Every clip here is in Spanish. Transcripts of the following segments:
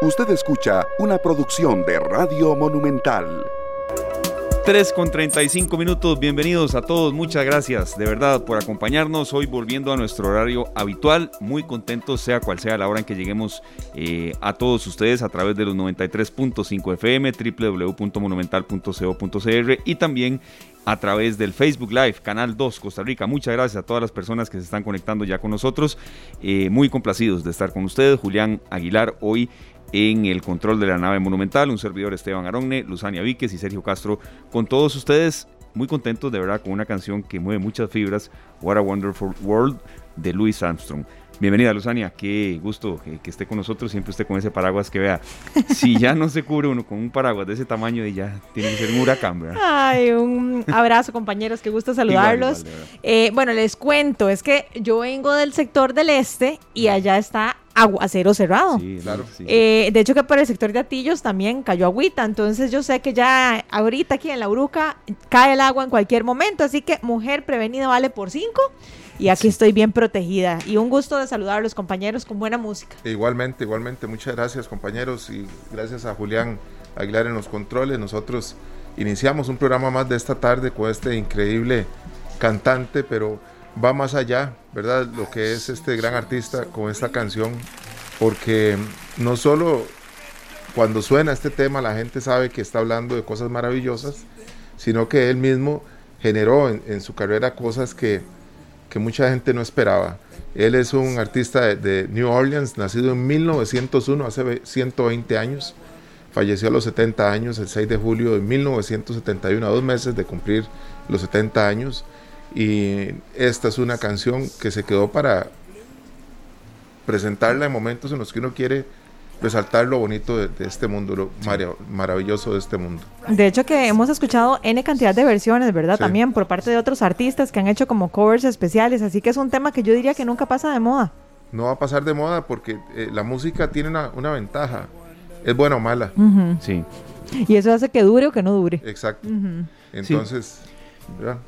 Usted escucha una producción de Radio Monumental. 3 con 35 minutos, bienvenidos a todos, muchas gracias de verdad por acompañarnos hoy volviendo a nuestro horario habitual, muy contentos sea cual sea la hora en que lleguemos eh, a todos ustedes a través de los 93.5 FM, www.monumental.co.cr y también a través del Facebook Live, Canal 2 Costa Rica. Muchas gracias a todas las personas que se están conectando ya con nosotros. Eh, muy complacidos de estar con ustedes. Julián Aguilar hoy en el control de la nave monumental, un servidor Esteban Aronne, Luzania Víquez y Sergio Castro con todos ustedes. Muy contentos de verdad con una canción que mueve muchas fibras, What a Wonderful World de Louis Armstrong. Bienvenida, Luzania. Qué gusto que, esté con nosotros. Siempre esté con ese paraguas que vea. Si ya no se cubre uno con un paraguas de ese tamaño, ya tiene que ser un huracán, ¿verdad? Ay, un abrazo, compañeros. Qué gusto saludarlos. Eh, bueno, les cuento. Es que yo vengo del sector del este y allá está aguacero cerrado. Sí, claro. Eh, de hecho que por el sector de Atillos también cayó agüita, entonces yo sé que ya ahorita aquí en la Uruca cae el agua en cualquier momento, así que mujer prevenida vale por cinco y aquí estoy bien protegida. Y un gusto de saludar a los compañeros con buena música. Igualmente, igualmente. Muchas gracias compañeros y gracias a Julián Aguilar en los controles. Nosotros iniciamos un programa más de esta tarde con este increíble cantante, pero va más allá, ¿verdad? Lo que es este gran artista con esta canción, porque no solo cuando suena este tema la gente sabe que está hablando de cosas maravillosas, sino que él mismo generó en su carrera cosas que que mucha gente no esperaba. Él es un artista de, New Orleans, nacido en 1901, hace 120 años. Falleció a los 70 años, el 6 de julio de 1971, a dos meses de cumplir los 70 años. Y esta es una canción que se quedó para presentarla en momentos en los que uno quiere resaltar lo bonito de, este mundo, lo maravilloso de este mundo. De hecho que hemos escuchado N cantidad de versiones, ¿verdad? También por parte de otros artistas que han hecho como covers especiales, así que es un tema que yo diría que nunca pasa de moda. No va a pasar de moda porque eh, la música tiene una, ventaja, es buena o mala. Sí. Y eso hace que dure o que no dure. Exacto. Entonces... Sí.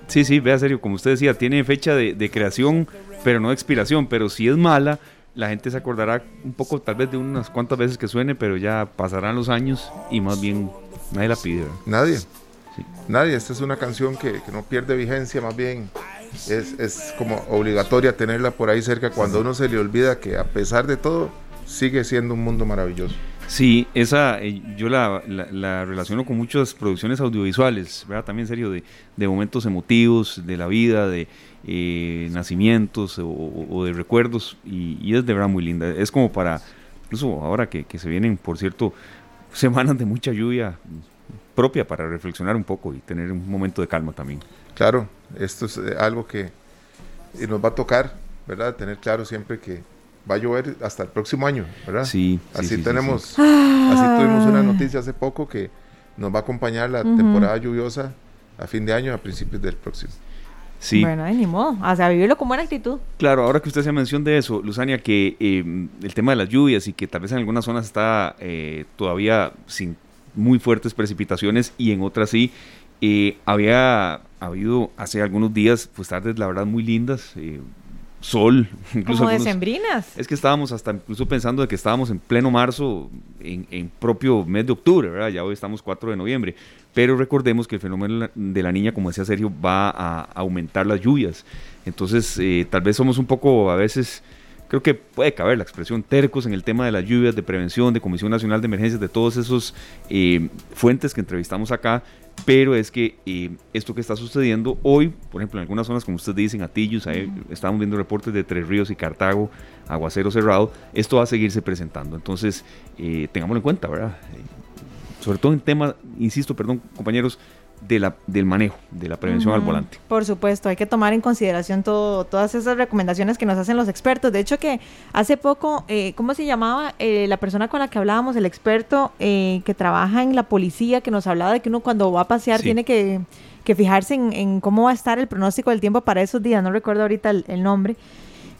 Sí, vea serio, como usted decía, tiene fecha de, de creación, pero no de expiración, pero si es mala, la gente se acordará un poco tal vez de unas cuantas veces que suene, pero ya pasarán los años y más bien nadie la pide. Nadie. Nadie. Esta es una canción que, no pierde vigencia, más bien es, es, como obligatoria tenerla por ahí cerca cuando uno se le olvida que a pesar de todo sigue siendo un mundo maravilloso. Sí, esa eh, yo la, la, relaciono con muchas producciones audiovisuales, ¿verdad? También serio, de, momentos emotivos, de la vida, de eh, nacimientos o, de recuerdos, y, es de verdad muy linda. Es como para, incluso ahora que, que se vienen, por cierto, semanas de mucha lluvia propia para reflexionar un poco y tener un momento de calma también. Claro, esto es eh, algo que nos va a tocar, ¿verdad? Tener claro siempre que va a llover hasta el próximo año, ¿verdad? Sí. Así tenemos, así tuvimos una noticia hace poco que nos va a acompañar la temporada lluviosa a fin de año, a principios del próximo. Sí. Bueno, ni modo, o sea, vivirlo con buena actitud. Claro, ahora que usted se mención de eso, Luzania, que eh, el tema de las lluvias y que tal vez en algunas zonas está eh, todavía sin muy fuertes precipitaciones y en otras sí, eh, había habido hace algunos días, pues tardes la verdad muy lindas, sol. Incluso Como decembrinas. Es que estábamos hasta incluso pensando de que estábamos en pleno marzo, en, propio mes de octubre, ¿verdad? Ya hoy estamos 4 de noviembre. Pero recordemos que el fenómeno de la niña, como decía Sergio, va a aumentar las lluvias. Entonces, eh, tal vez somos un poco a veces creo que puede caber la expresión tercos en el tema de las lluvias, de prevención, de Comisión Nacional de Emergencias, de todos esos eh, fuentes que entrevistamos acá, pero es que eh, esto que está sucediendo hoy, por ejemplo, en algunas zonas, como ustedes dicen, Atillos, ahí estamos viendo reportes de Tres Ríos y Cartago, aguacero cerrado, esto va a seguirse presentando. Entonces, eh, tengámoslo en cuenta, ¿verdad? Eh, sobre todo en tema, insisto, perdón, compañeros, de la, del manejo, de la prevención al volante. Por supuesto, hay que tomar en consideración todo, todas esas recomendaciones que nos hacen los expertos. De hecho que hace poco, eh, ¿cómo se llamaba eh, la persona con la que hablábamos? El experto eh, que trabaja en la policía, que nos hablaba de que uno cuando va a pasear tiene que, fijarse en, cómo va a estar el pronóstico del tiempo para esos días. No recuerdo ahorita el, nombre.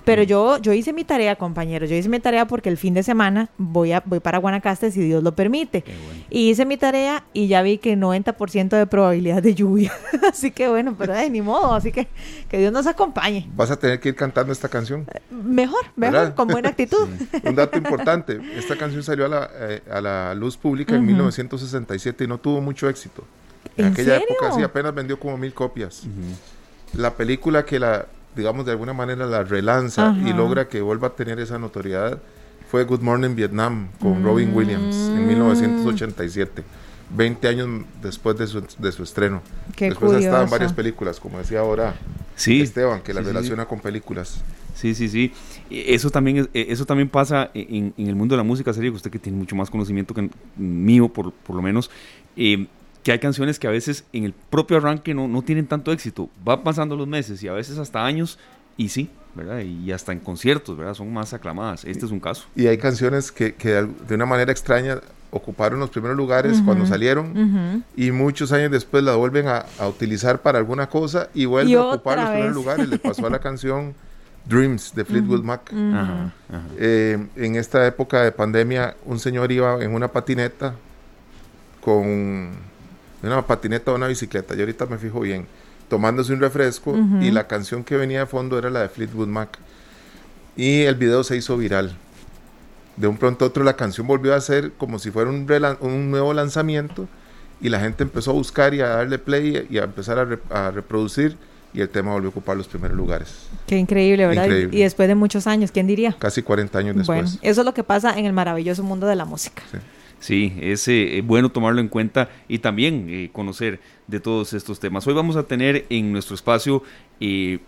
Pero yo, yo hice mi tarea, compañeros. Yo hice mi tarea porque el fin de semana voy, a, voy para Guanacaste si Dios lo permite. Y hice mi tarea y ya vi que 90% de probabilidad de lluvia. así que bueno, pero de ni modo. Así que que Dios nos acompañe. Vas a tener que ir cantando esta canción. Mejor, mejor, con buena actitud. Un dato importante: esta canción salió a la, eh, a la luz pública en 1967 y no tuvo mucho éxito. En, aquella época sí, apenas vendió como mil copias. La película que la digamos, de alguna manera la relanza y logra que vuelva a tener esa notoriedad fue Good Morning Vietnam con Robin Williams en 1987. Mm. 20 años después de su, de su estreno. después ha estado en varias películas, como decía ahora Esteban, que la relaciona con películas. Sí, sí, sí. Eso también, e, eso también pasa en, el mundo de la música sería usted que tiene mucho más conocimiento que mío, por, por lo menos. Eh, que hay canciones que a veces en el propio arranque no, no tienen tanto éxito. Va pasando los meses y a veces hasta años y sí, ¿verdad? Y hasta en conciertos, ¿verdad? Son más aclamadas. Este es un caso. Y hay canciones que, que de una manera extraña ocuparon los primeros lugares cuando salieron y muchos años después la vuelven a, a utilizar para alguna cosa y vuelven a ocupar los primeros lugares. Le pasó a la canción Dreams de Fleetwood Mac. Eh, en esta época de pandemia, un señor iba en una patineta con una patineta o una bicicleta, yo ahorita me fijo bien, tomándose un refresco y la canción que venía de fondo era la de Fleetwood Mac. Y el video se hizo viral. De un pronto a otro la canción volvió a ser como si fuera un, un nuevo lanzamiento y la gente empezó a buscar y a darle play y a empezar a, reproducir y el tema volvió a ocupar los primeros lugares. Qué increíble, ¿verdad? Y después de muchos años, ¿quién diría? Casi 40 años después. Bueno, eso es lo que pasa en el maravilloso mundo de la música. Sí. Sí, es eh, bueno tomarlo en cuenta y también eh, conocer de todos estos temas. Hoy vamos a tener en nuestro espacio eh,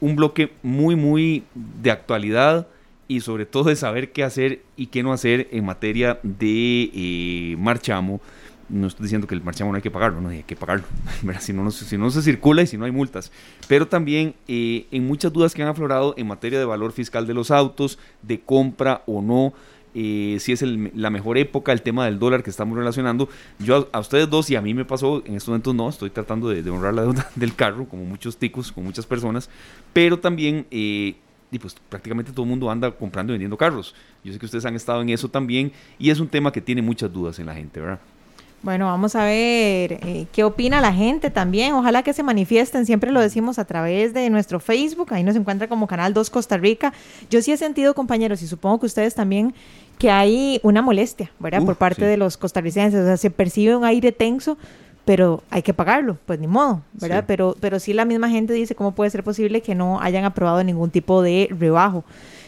un bloque muy, muy de actualidad y sobre todo de saber qué hacer y qué no hacer en materia de marchamo. No estoy diciendo que el marchamo no hay que pagarlo, no hay que pagarlo, si no se circula y si no hay multas. Pero también en muchas dudas que han aflorado en materia de valor fiscal de los autos, de compra o no eh, si es la mejor época, el tema del dólar que estamos relacionando. Yo a, ustedes dos y a mí me pasó, en estos momentos no, estoy tratando de, honrar la deuda del carro, como muchos ticos, con muchas personas, pero también... Eh, y pues prácticamente todo el mundo anda comprando y vendiendo carros. Yo sé que ustedes han estado en eso también y es un tema que tiene muchas dudas en la gente, ¿verdad? Bueno, vamos a ver eh, qué opina la gente también. Ojalá que se manifiesten. Siempre lo decimos a través de nuestro Facebook. Ahí nos encuentra como Canal 2 Costa Rica. Yo sí he sentido, compañeros, y supongo que ustedes también, que hay una molestia, ¿verdad? Por parte de los costarricenses. O sea, se percibe un aire tenso, pero hay que pagarlo, pues ni modo, ¿verdad? Pero, pero sí la misma gente dice cómo puede ser posible que no hayan aprobado ningún tipo de rebajo.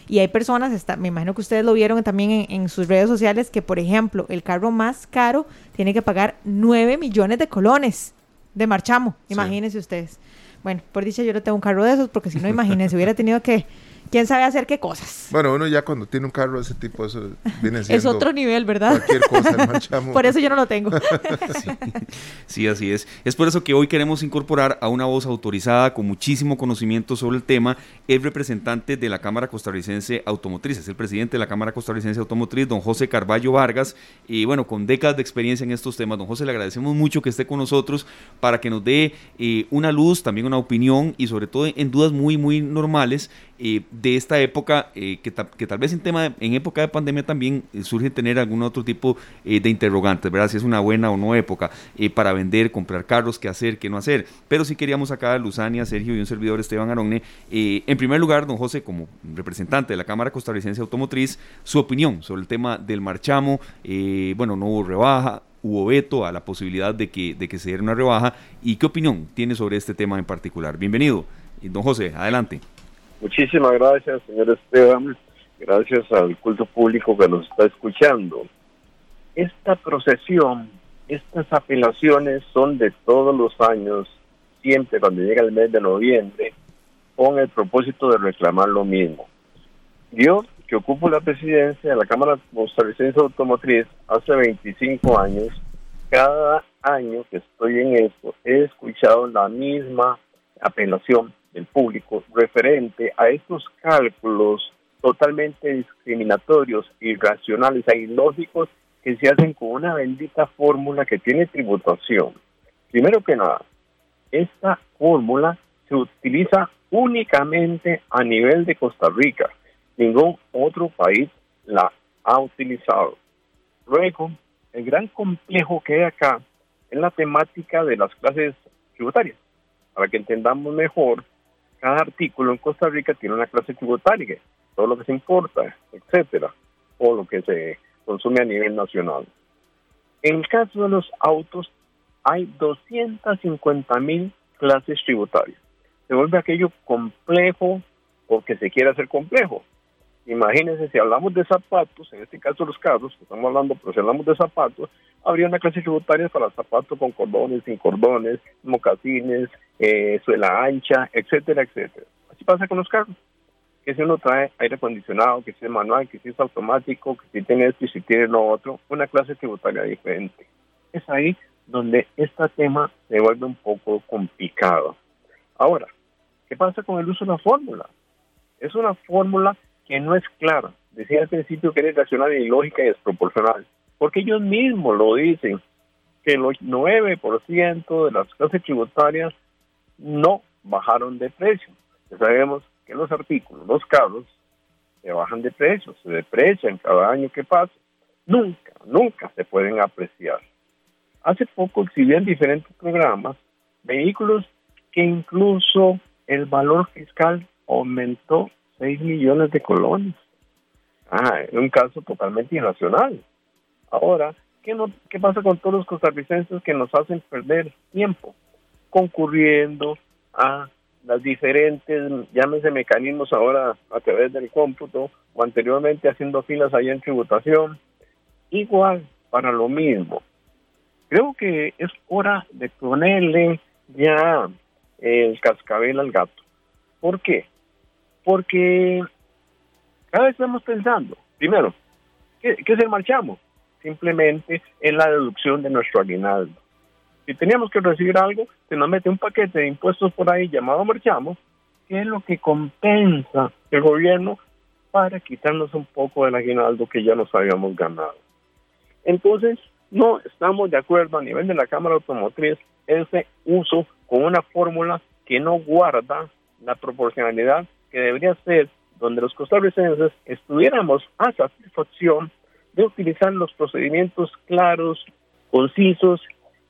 Y hay personas, está, me imagino que ustedes lo vieron también en, sus redes sociales, que por ejemplo el carro más caro tiene que pagar 9 millones de colones de marchamo, imagínense ustedes. Bueno, por dicha yo no tengo un carro de esos, porque si no, imagínense, hubiera tenido que quién sabe hacer qué cosas. Bueno, uno ya cuando tiene un carro de ese tipo, eso viene siendo... es otro nivel, ¿verdad? Cualquier cosa, marchamo. por eso yo no lo tengo. sí. así es. Es por eso que hoy queremos incorporar a una voz autorizada con muchísimo conocimiento sobre el tema, el representante de la Cámara Costarricense Automotriz, es el presidente de la Cámara Costarricense Automotriz, don José Carballo Vargas, y bueno, con décadas de experiencia en estos temas. Don José, le agradecemos mucho que esté con nosotros para que nos dé eh, una luz, también una opinión y sobre todo en dudas muy, muy normales eh, de esta época, eh, que, que, tal vez en, tema en época de pandemia también eh, surge tener algún otro tipo de interrogantes, ¿verdad? Si es una buena o no época para vender, comprar carros, qué hacer, qué no hacer. Pero sí queríamos acá a Luzania, Sergio y un servidor Esteban Aronne. en primer lugar, don José, como representante de la Cámara Costarricense Automotriz, su opinión sobre el tema del marchamo, bueno, no hubo rebaja, hubo veto a la posibilidad de que, de que se diera una rebaja y qué opinión tiene sobre este tema en particular. Bienvenido. Don José, adelante. Muchísimas gracias, señor Esteban. Gracias al culto público que nos está escuchando. Esta procesión, estas apelaciones son de todos los años, siempre cuando llega el mes de noviembre, con el propósito de reclamar lo mismo. Yo, que ocupo la presidencia de la Cámara Costarricense Automotriz hace 25 años, cada año que estoy en esto he escuchado la misma apelación del público referente a estos cálculos totalmente discriminatorios, irracionales e ilógicos que se hacen con una bendita fórmula que tiene tributación. Primero que nada, esta fórmula se utiliza únicamente a nivel de Costa Rica. Ningún otro país la ha utilizado. Luego, el gran complejo que hay acá es la temática de las clases tributarias. Para que entendamos mejor, cada artículo en Costa Rica tiene una clase tributaria, todo lo que se importa, etcétera, o lo que se consume a nivel nacional. En el caso de los autos, hay 250 mil clases tributarias. Se vuelve aquello complejo porque se quiere hacer complejo. Imagínense, si hablamos de zapatos, en este caso los carros, que estamos hablando, pero si hablamos de zapatos, habría una clase tributaria para zapatos con cordones, sin cordones, mocasines, eh, suela ancha, etcétera, etcétera. Así pasa con los carros. Que si uno trae aire acondicionado, que si es manual, que si es automático, que si tiene esto y si tiene lo otro, una clase tributaria diferente. Es ahí donde este tema se vuelve un poco complicado. Ahora, ¿qué pasa con el uso de la fórmula? Es una fórmula que no es clara. Decía al principio que era irracional, ilógica y desproporcional, porque ellos mismos lo dicen, que el 9% de las clases tributarias no bajaron de precio. Ya sabemos que los artículos, los carros, se bajan de precio, se deprecian cada año que pasa. Nunca, nunca se pueden apreciar. Hace poco exhibían diferentes programas vehículos que incluso el valor fiscal aumentó 6 millones de colones. Ah, en un caso totalmente irracional. Ahora, ¿qué, no, ¿qué pasa con todos los costarricenses que nos hacen perder tiempo concurriendo a las diferentes, llámese mecanismos ahora a través del cómputo o anteriormente haciendo filas allá en tributación? Igual, para lo mismo. Creo que es hora de ponerle ya el cascabel al gato. ¿Por qué? Porque cada vez estamos pensando, primero, ¿qué, qué es el marchamo? Simplemente es la deducción de nuestro aguinaldo. Si teníamos que recibir algo, se nos mete un paquete de impuestos por ahí llamado marchamo, que es lo que compensa el gobierno para quitarnos un poco del aguinaldo que ya nos habíamos ganado. Entonces, no estamos de acuerdo a nivel de la Cámara Automotriz ese uso con una fórmula que no guarda la proporcionalidad que debería ser donde los costarricenses estuviéramos a satisfacción de utilizar los procedimientos claros, concisos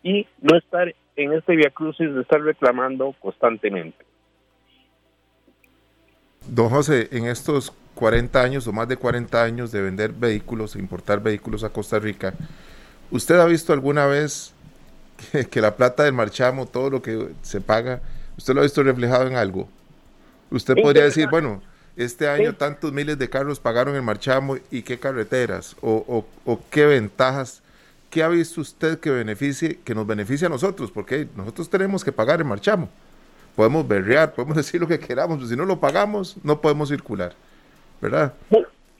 y no estar en este via crucis de estar reclamando constantemente. Don José, en estos 40 años o más de 40 años de vender vehículos, importar vehículos a Costa Rica, ¿usted ha visto alguna vez que, que la plata del marchamo, todo lo que se paga, usted lo ha visto reflejado en algo? Usted podría decir, bueno, este año tantos miles de carros pagaron el marchamo y qué carreteras o, o, qué ventajas, ¿qué ha visto usted que beneficie, que nos beneficie a nosotros? Porque nosotros tenemos que pagar el marchamo. Podemos berrear, podemos decir lo que queramos, pero si no lo pagamos, no podemos circular, ¿verdad?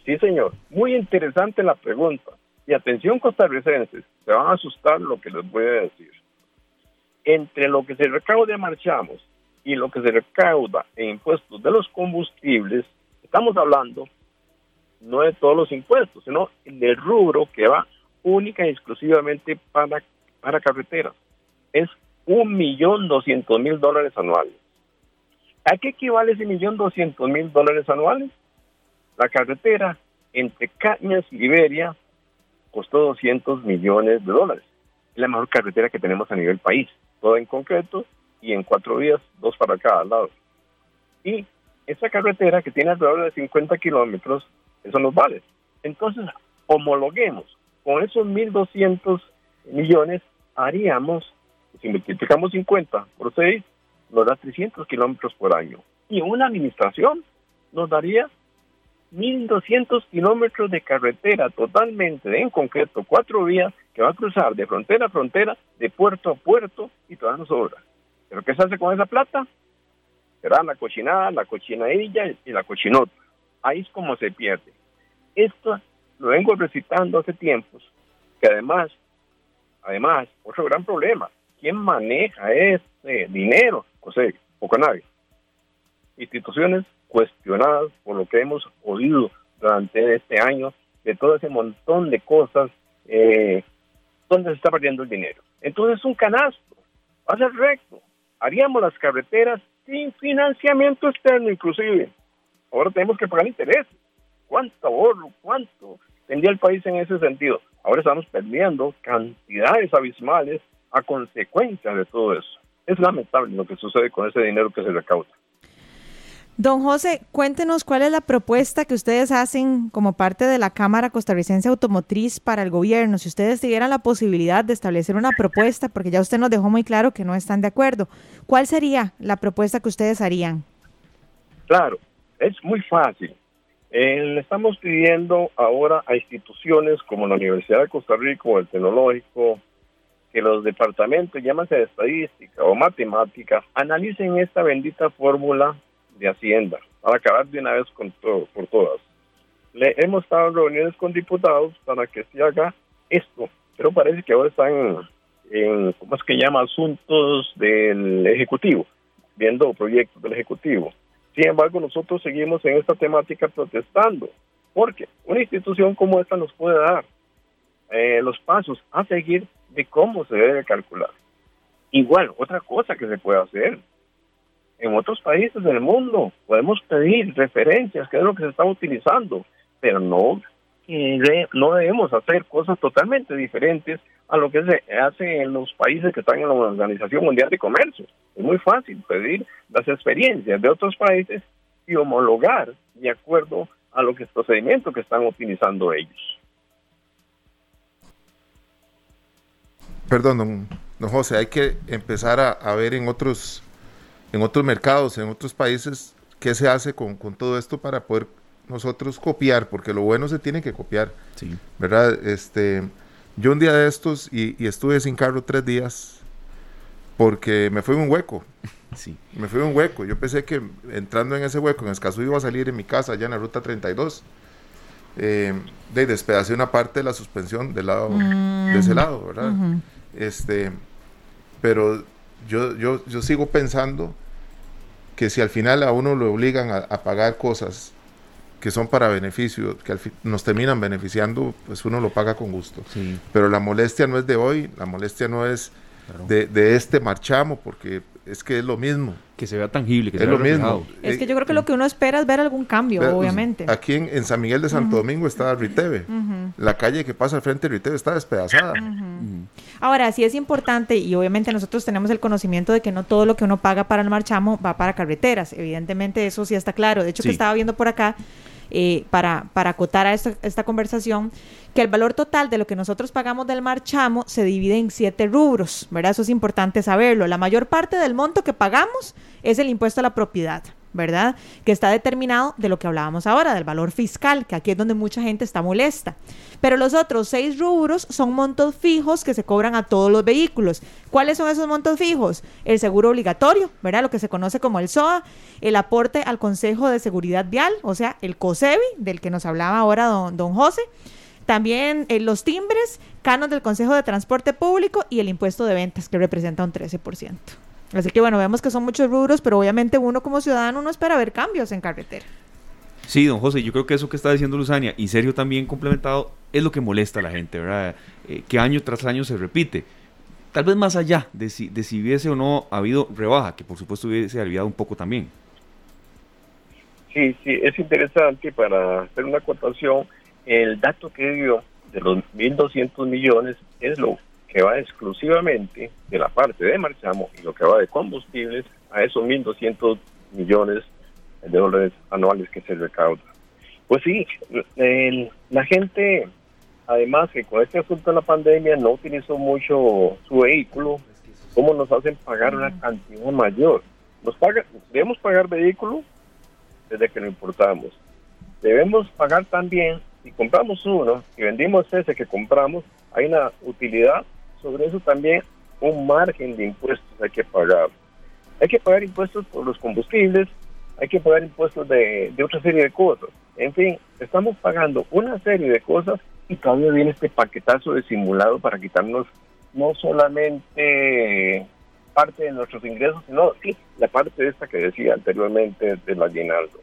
Sí, señor. Muy interesante la pregunta. Y atención costarricenses, se van a asustar lo que les voy a decir. Entre lo que se recaude marchamos y lo que se recauda en impuestos de los combustibles, estamos hablando no de todos los impuestos, sino del rubro que va única y exclusivamente para, para carreteras. Es un millón doscientos mil dólares anuales. ¿A qué equivale ese millón doscientos mil dólares anuales? La carretera entre Cañas y Liberia costó 200 millones de dólares. Es la mejor carretera que tenemos a nivel país. Todo en concreto y en cuatro días, dos para cada lado. Y esa carretera que tiene alrededor de 50 kilómetros, eso nos vale. Entonces, homologuemos con esos 1.200 millones, haríamos, si multiplicamos 50 por 6, nos da 300 kilómetros por año. Y una administración nos daría 1.200 kilómetros de carretera totalmente, en concreto, cuatro vías que va a cruzar de frontera a frontera, de puerto a puerto, y todas nos sobra. ¿Pero qué se hace con esa plata? Será la cochinada, la cochinadilla y la cochinota. Ahí es como se pierde. Esto lo vengo recitando hace tiempos, que además, además, otro gran problema, ¿quién maneja ese dinero? José, poco nadie. Instituciones cuestionadas por lo que hemos oído durante este año, de todo ese montón de cosas, eh, donde se está perdiendo el dinero. Entonces es un canasto, va a ser recto, haríamos las carreteras sin financiamiento externo inclusive. Ahora tenemos que pagar interés. ¿Cuánto ahorro? ¿Cuánto tendría el país en ese sentido? Ahora estamos perdiendo cantidades abismales a consecuencia de todo eso. Es lamentable lo que sucede con ese dinero que se recauda. Don José, cuéntenos cuál es la propuesta que ustedes hacen como parte de la Cámara Costarricense Automotriz para el gobierno. Si ustedes tuvieran la posibilidad de establecer una propuesta, porque ya usted nos dejó muy claro que no están de acuerdo, ¿cuál sería la propuesta que ustedes harían? Claro, es muy fácil. Eh, le estamos pidiendo ahora a instituciones como la Universidad de Costa Rica o el Tecnológico que los departamentos, llámase de estadística o matemática, analicen esta bendita fórmula de Hacienda para acabar de una vez con todo, por todas. Le hemos estado en reuniones con diputados para que se haga esto, pero parece que ahora están en, ¿cómo es que llama? Asuntos del Ejecutivo, viendo proyectos del Ejecutivo. Sin embargo, nosotros seguimos en esta temática protestando, porque una institución como esta nos puede dar eh, los pasos a seguir de cómo se debe calcular. Igual, otra cosa que se puede hacer, en otros países del mundo. Podemos pedir referencias, que es lo que se está utilizando, pero no, no debemos hacer cosas totalmente diferentes a lo que se hace en los países que están en la Organización Mundial de Comercio. Es muy fácil pedir las experiencias de otros países y homologar de acuerdo a lo que es procedimiento que están utilizando ellos. Perdón, don, José, hay que empezar a ver en otros en otros mercados, en otros países, qué se hace con, todo esto para poder nosotros copiar, porque lo bueno se tiene que copiar, sí. ¿verdad? Este, yo un día de estos y, estuve sin carro tres días porque me fue un hueco. Sí. Me fue un hueco. Yo pensé que entrando en ese hueco, en Escazú iba a salir en mi casa, allá en la ruta 32. Eh, de despedacé una parte de la suspensión del lado, de ese mm. lado, ¿verdad? Este, pero yo, yo, yo sigo pensando que si al final a uno lo obligan a, pagar cosas que son para beneficio, que nos terminan beneficiando, pues uno lo paga con gusto. Pero la molestia no es de hoy, la molestia no es de, de, este marchamo, porque es que es lo mismo. Que se vea tangible, que es lo mismo. Es que yo creo que lo que uno espera es ver algún cambio, obviamente. Aquí en, San Miguel de Santo Domingo está Riteve. La calle que pasa al frente de Riteve está despedazada. Ahora, sí es importante, y obviamente nosotros tenemos el conocimiento de que no todo lo que uno paga para el marchamo va para carreteras. Evidentemente eso sí está claro. De hecho, que estaba viendo por acá, eh, para, para acotar a esta, esta conversación, que el valor total de lo que nosotros pagamos del marchamo se divide en siete rubros, ¿verdad? Eso es importante saberlo. La mayor parte del monto que pagamos es el impuesto a la propiedad. ¿Verdad? Que está determinado de lo que hablábamos ahora, del valor fiscal, que aquí es donde mucha gente está molesta. Pero los otros seis rubros son montos fijos que se cobran a todos los vehículos. ¿Cuáles son esos montos fijos? El seguro obligatorio, ¿verdad? Lo que se conoce como el SOA, el aporte al Consejo de Seguridad Vial, o sea, el COSEBI, del que nos hablaba ahora don, don José. También eh, los timbres, canos del Consejo de Transporte Público y el impuesto de ventas, que representa un 13%. Así que bueno, vemos que son muchos rubros, pero obviamente uno como ciudadano no espera ver cambios en carretera. Sí, don José, yo creo que eso que está diciendo Luzania, y serio también complementado, es lo que molesta a la gente, ¿verdad? Eh, que año tras año se repite. Tal vez más allá de si, de si hubiese o no habido rebaja, que por supuesto hubiese aliviado un poco también. Sí, sí, es interesante para hacer una acotación. El dato que dio de los 1.200 millones es lo que va exclusivamente de la parte de marchamo y lo que va de combustibles a esos 1.200 millones de dólares anuales que se recauda. Pues sí, la gente, además que con este asunto de la pandemia no utilizó mucho su vehículo, ¿cómo nos hacen pagar una cantidad mayor? Nos paga, debemos pagar vehículo desde que lo importamos. Debemos pagar también, si compramos uno y vendimos ese que compramos, hay una utilidad sobre eso también un margen de impuestos hay que pagar. Hay que pagar impuestos por los combustibles, hay que pagar impuestos de, otra serie de cosas. En fin, estamos pagando una serie de cosas y todavía viene este paquetazo de simulado para quitarnos no solamente parte de nuestros ingresos, sino sí, la parte de esta que decía anteriormente del aguinaldo.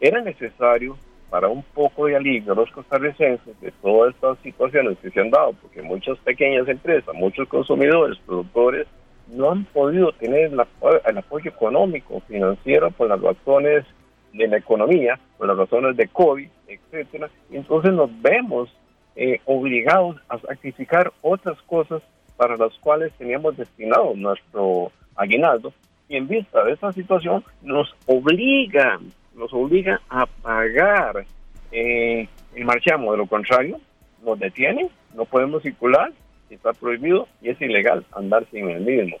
Era necesario para un poco de alivio a los costarricenses de todas estas situaciones que se han dado, porque muchas pequeñas empresas, muchos consumidores, productores, no han podido tener el, apoyo económico, financiero por las razones de la economía, por las razones de COVID, etcétera. Entonces nos vemos eh, obligados a sacrificar otras cosas para las cuales teníamos destinado nuestro aguinaldo y en vista de esta situación nos obliga, nos obliga a pagar eh, el marchamo, de lo contrario nos detienen, no podemos circular, está prohibido y es ilegal andar sin el mismo.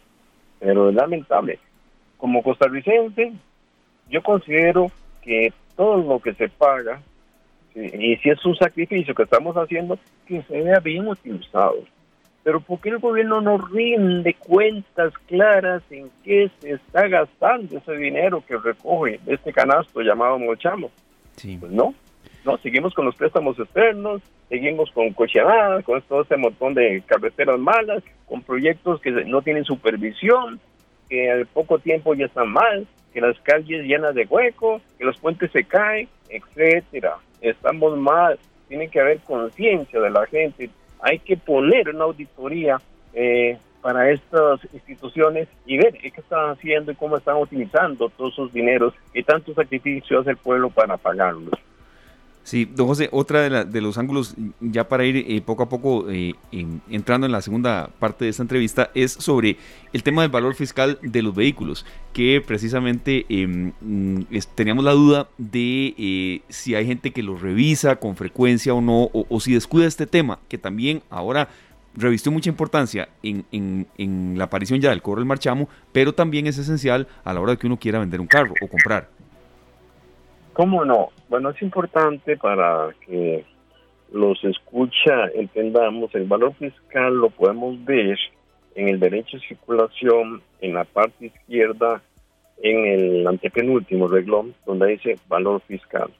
Pero es lamentable. Como costarricense, yo considero que todo lo que se paga, y si es un sacrificio que estamos haciendo, que se vea bien utilizado. Pero ¿por qué el gobierno no rinde cuentas claras en qué se está gastando ese dinero que recoge este canasto llamado Mochamo? Sí. Pues no, no, seguimos con los préstamos externos, seguimos con cocheadas, con todo este montón de carreteras malas, con proyectos que no tienen supervisión, que al poco tiempo ya están mal, que las calles llenas de huecos, que los puentes se caen, etcétera. Estamos mal, tiene que haber conciencia de la gente, hay que poner una auditoría eh, para estas instituciones y ver qué están haciendo y cómo están utilizando todos esos dineros y tantos sacrificios hace el pueblo para pagarlos. Sí, don José, otra de, de los ángulos, ya para ir eh, poco a poco eh, entrando en la segunda parte de esta entrevista, es sobre el tema del valor fiscal de los vehículos, que precisamente em, mm, teníamos la duda de eh, si hay gente que los revisa con frecuencia o no, o, si descuida este tema, que también ahora revistió mucha importancia en, en la aparición ya del cobro del marchamo, pero también es esencial a la hora de que uno quiera vender un carro o comprar. ¿Cómo no? Bueno, es importante para que los escucha entendamos, el valor fiscal lo podemos ver en el derecho de circulación, en la parte izquierda, en el antepenúltimo reglón, donde dice valor fiscal.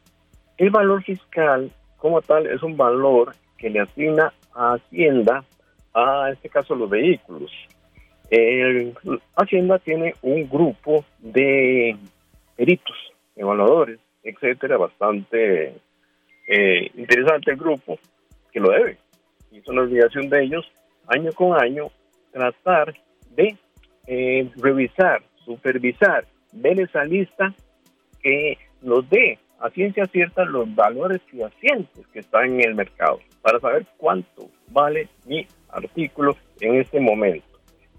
El valor fiscal, como tal, es un valor que le asigna a Hacienda, a este caso los vehículos. El, Hacienda tiene un grupo de peritos, evaluadores, etcétera, bastante eh, interesante el grupo que lo debe. Y es una obligación de ellos, año con año, tratar de eh, revisar, supervisar, ver esa lista que nos dé a ciencia cierta los valores fehacientes que están en el mercado para saber cuánto vale mi artículo en este momento.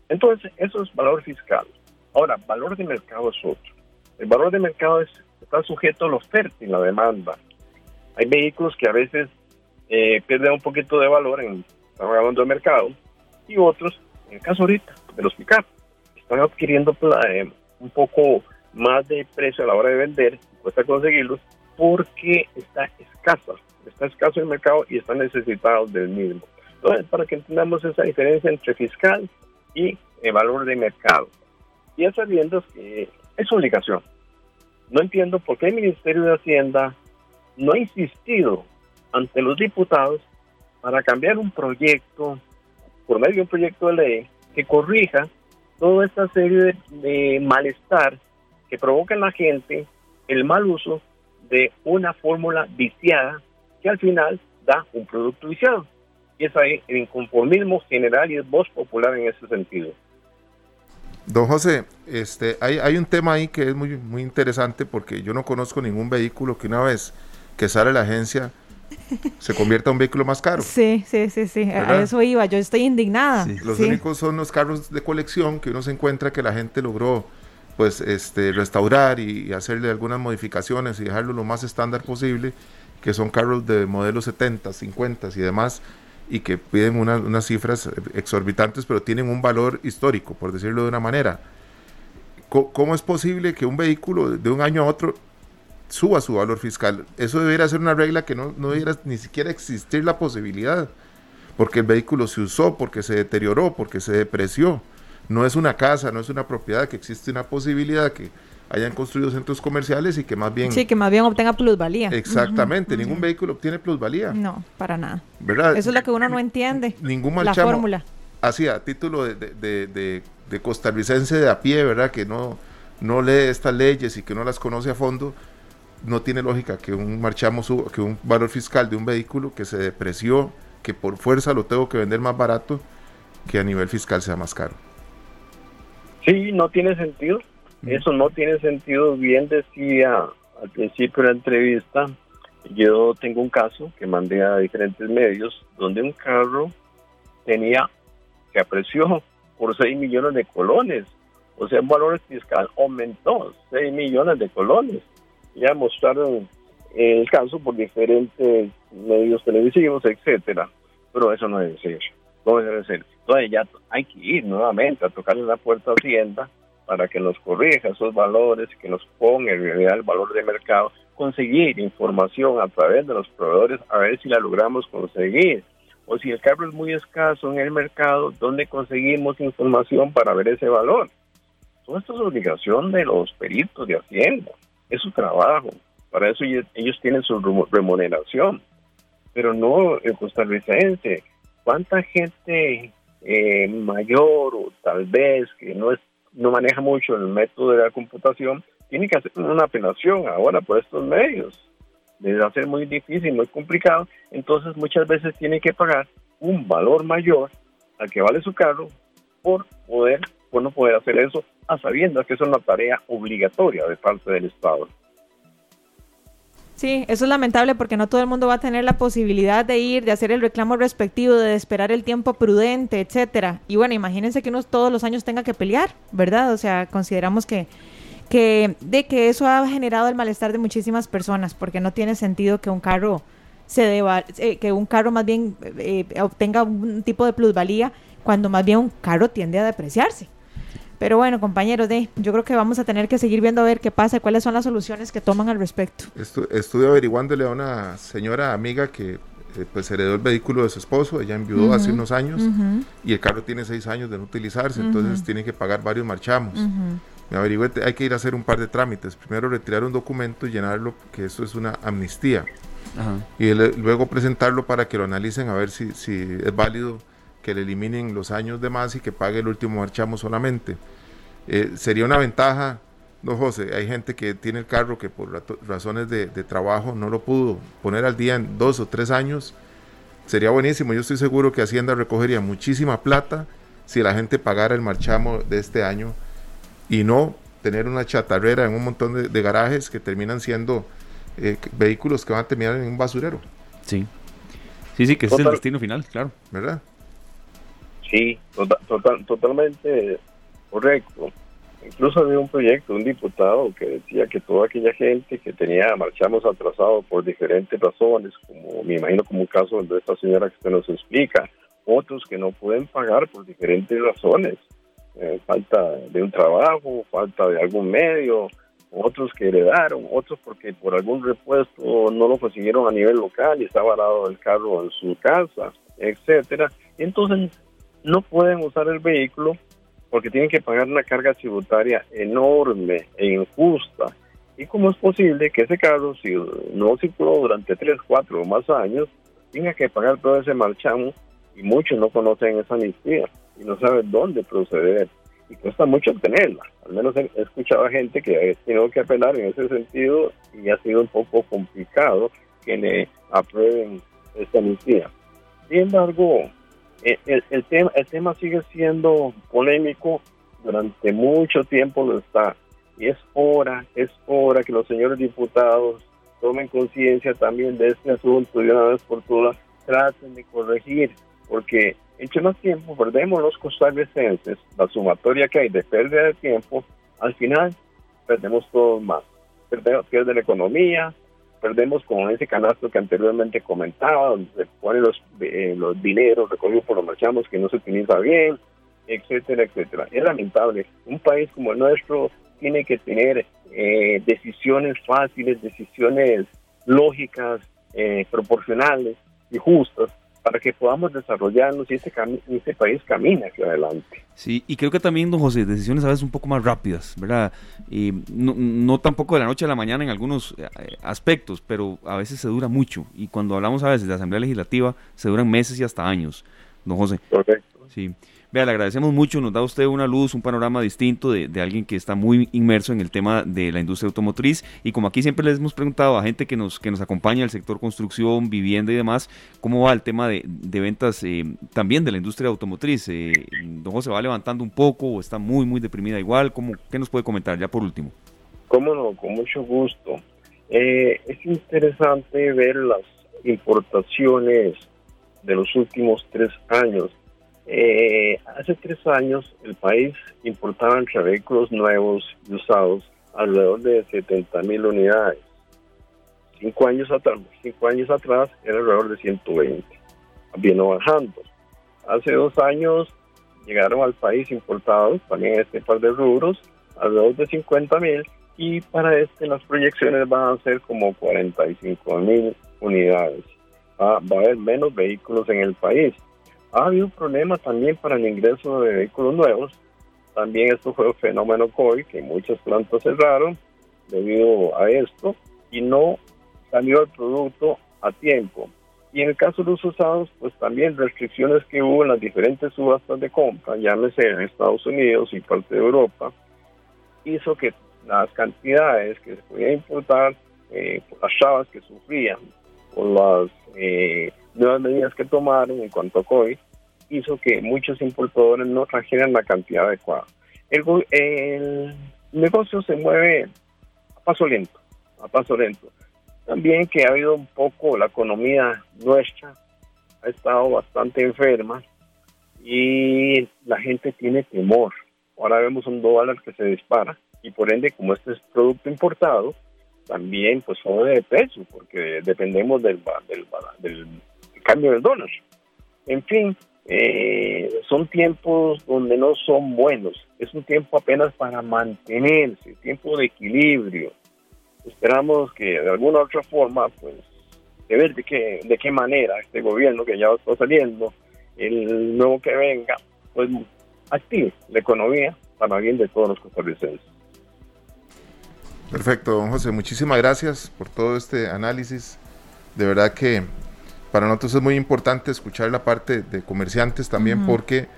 Entonces, eso es valor fiscal. Ahora, valor de mercado es otro. El valor de mercado es está sujeto a la oferta y la demanda. Hay vehículos que a veces eh, pierden un poquito de valor en estamos hablando mercado y otros, en el caso ahorita de los pick están adquiriendo eh, un poco más de precio a la hora de vender, cuesta conseguirlos porque está escasa, está escaso el mercado y están necesitados del mismo. Entonces, para que entendamos esa diferencia entre fiscal y el valor de mercado. Y es sabiendo que es obligación no entiendo por qué el Ministerio de Hacienda no ha insistido ante los diputados para cambiar un proyecto, por medio de un proyecto de ley, que corrija toda esta serie de, malestar que provoca en la gente el mal uso de una fórmula viciada que al final da un producto viciado. Y es ahí el inconformismo general y es voz popular en ese sentido. Don José, este, hay, hay, un tema ahí que es muy, muy interesante porque yo no conozco ningún vehículo que una vez que sale la agencia se convierta en un vehículo más caro. Sí, sí, sí, sí, a eso iba, yo estoy indignada. Los únicos son los carros de colección que uno se encuentra que la gente logró pues este restaurar y, hacerle algunas modificaciones y dejarlo lo más estándar posible, que son carros de modelos 70, 50 y demás y que piden unas cifras exorbitantes, pero tienen un valor histórico, por decirlo de una manera. ¿Cómo, es posible que un vehículo de un año a otro suba su valor fiscal? Eso debería ser una regla que no, no debería ni siquiera existir la posibilidad, porque el vehículo se usó, porque se deterioró, porque se depreció. No es una casa, no es una propiedad, que existe una posibilidad que hayan construido centros comerciales y que más bien... Sí, que más bien obtenga plusvalía. Exactamente, ningún vehículo obtiene plusvalía. No, para nada. ¿Verdad? Eso es lo que uno no entiende. Ningún La fórmula. Así, a título de, de, de, costarricense de a pie, ¿verdad? Que no, no lee estas leyes y que no las conoce a fondo, no tiene lógica que un marchamo suba, que un valor fiscal de un vehículo que se depreció, que por fuerza lo tengo que vender más barato, que a nivel fiscal sea más caro. Sí, no tiene sentido. Eso no tiene sentido. Bien decía al principio de la entrevista, yo tengo un caso que mandé a diferentes medios donde un carro tenía, se apreció por 6 millones de colones. O sea, el valor fiscal aumentó 6 millones de colones. Ya mostraron el caso por diferentes medios televisivos, etcétera. Pero eso no debe ser. No debe ser. Entonces ya hay que ir nuevamente a tocarle la puerta a Hacienda para que nos corrija esos valores, que nos ponga en realidad el valor de mercado, conseguir información a través de los proveedores a ver si la logramos conseguir. O si el carro es muy escaso en el mercado, ¿dónde conseguimos información para ver ese valor? Todo esto es obligación de los peritos de Hacienda, es su trabajo. Para eso ellos, tienen su remuneración, pero no el costarricense. ¿Cuánta gente eh, mayor o tal vez que no es no maneja mucho el método de la computación, tiene que hacer una apelación ahora por estos medios. Debe ser muy difícil, muy complicado, entonces muchas veces tiene que pagar un valor mayor al que vale su carro por poder, por no poder hacer eso, a sabiendas que es una tarea obligatoria de parte del Estado. Sí, eso es lamentable porque no todo el mundo va a tener la posibilidad de ir, de hacer el reclamo respectivo, de esperar el tiempo prudente, etcétera. Y bueno, imagínense que uno todos los años tenga que pelear, ¿verdad? O sea, consideramos que que de que eso ha generado el malestar de muchísimas personas, porque no tiene sentido que un carro se deba, eh, que un carro más bien eh, obtenga un tipo de plusvalía cuando más bien un carro tiende a depreciarse. Pero bueno, compañeros, de, yo creo que vamos a tener que seguir viendo a ver qué pasa, cuáles son las soluciones que toman al respecto. estuve averiguándole a una señora amiga que eh, pues heredó el vehículo de su esposo, ella enviudó hace unos años y el carro tiene seis años de no utilizarse, entonces tiene que pagar varios marchamos. Me averigué, hay que ir a hacer un par de trámites. Primero retirar un documento y llenarlo, que eso es una amnistía. Y luego presentarlo para que lo analicen a ver si, si es válido que le eliminen los años de más y que pague el último marchamo solamente. Eh, sería una ventaja, no José, hay gente que tiene el carro que por razones de, trabajo no lo pudo poner al día en dos o tres años. Sería buenísimo, yo estoy seguro que Hacienda recogería muchísima plata si la gente pagara el marchamo de este año y no tener una chatarrera en un montón de, garajes que terminan siendo eh, vehículos que van a terminar en un basurero. Sí. Sí, sí, que ese es el destino final, claro. ¿Verdad? Sí, total, totalmente correcto. Incluso había un proyecto, un diputado que decía que toda aquella gente que tenía marchamos atrasados por diferentes razones, como me imagino como un caso de esta señora que usted nos explica, otros que no pueden pagar por diferentes razones, eh, falta de un trabajo, falta de algún medio, otros que heredaron, otros porque por algún repuesto no lo consiguieron a nivel local y está varado el carro en su casa, etcétera. Entonces no pueden usar el vehículo porque tienen que pagar una carga tributaria enorme e injusta. ¿Y cómo es posible que ese carro, si no circuló durante 3, 4 o más años, tenga que pagar todo ese marchamo? Y muchos no conocen esa amnistía y no saben dónde proceder. Y cuesta mucho obtenerla. Al menos he escuchado a gente que ha tenido que apelar en ese sentido y ha sido un poco complicado que le aprueben esta amnistía. Sin embargo, eh, el, tema, el tema sigue siendo polémico, durante mucho tiempo lo está. Y es hora, es hora que los señores diputados tomen conciencia también de este asunto y una vez por todas traten de corregir, porque entre más tiempo perdemos los costarricenses, la sumatoria que hay de pérdida de tiempo, al final perdemos todos más. Perdemos, pierde la economía, perdemos con ese canasto que anteriormente comentaba, donde se ponen los, eh, los dineros recogidos por los marchamos que no se utiliza bien, etcétera, etcétera. Es lamentable. Un país como el nuestro tiene que tener eh, decisiones fáciles, decisiones lógicas, eh, proporcionales y justas para que podamos desarrollarnos y ese, ese país camine hacia adelante. Sí, y creo que también, don José, decisiones a veces un poco más rápidas, ¿verdad? Y no, no tampoco de la noche a la mañana en algunos eh, aspectos, pero a veces se dura mucho. Y cuando hablamos a veces de Asamblea Legislativa, se duran meses y hasta años, don José. Correcto. Sí. Vea, le agradecemos mucho, nos da usted una luz, un panorama distinto de, de, alguien que está muy inmerso en el tema de la industria automotriz y como aquí siempre les hemos preguntado a gente que nos, que nos acompaña el sector construcción, vivienda y demás, ¿cómo va el tema de, de ventas eh, también de la industria automotriz? Eh, ¿Don José va levantando un poco o está muy, muy deprimida igual? ¿Cómo, ¿Qué nos puede comentar ya por último? Cómo no, con mucho gusto. Eh, es interesante ver las importaciones de los últimos tres años. Eh, hace tres años el país importaba entre vehículos nuevos y usados alrededor de 70 mil unidades. Cinco años atrás, cinco años atrás era alrededor de 120. Viene bajando. Hace dos años llegaron al país importados, también este par de rubros, alrededor de 50 mil y para este las proyecciones van a ser como 45 mil unidades. Va, a haber menos vehículos en el país. Ha habido un problema también para el ingreso de vehículos nuevos. También esto fue un fenómeno COVID, que muchas plantas cerraron debido a esto y no salió el producto a tiempo. Y en el caso de los usados, pues también restricciones que hubo en las diferentes subastas de compra, llámese en Estados Unidos y parte de Europa, hizo que las cantidades que se podían importar eh, por las chavas que sufrían por las eh, nuevas medidas que tomaron en cuanto a COVID, hizo que muchos importadores no trajeran la cantidad adecuada. El, el negocio se mueve a paso lento, a paso lento. También que ha habido un poco, la economía nuestra ha estado bastante enferma y la gente tiene temor. Ahora vemos un dólar que se dispara y por ende, como este es producto importado, también pues sube de peso, porque dependemos del, del, del cambio del dólar. En fin, eh, son tiempos donde no son buenos, es un tiempo apenas para mantenerse, tiempo de equilibrio. Esperamos que de alguna otra forma, pues, de ver de qué, de qué manera este gobierno que ya está saliendo, el nuevo que venga, pues active la economía para bien de todos los costarricenses. Perfecto, don José. Muchísimas gracias por todo este análisis. De verdad que para nosotros es muy importante escuchar la parte de comerciantes también porque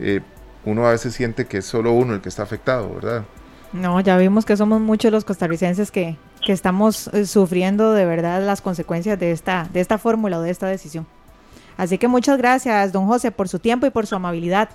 eh, uno a veces siente que es solo uno el que está afectado, ¿verdad? No, ya vimos que somos muchos los costarricenses que, que estamos eh, sufriendo de verdad las consecuencias de esta, de esta fórmula o de esta decisión. Así que muchas gracias, don José, por su tiempo y por su amabilidad.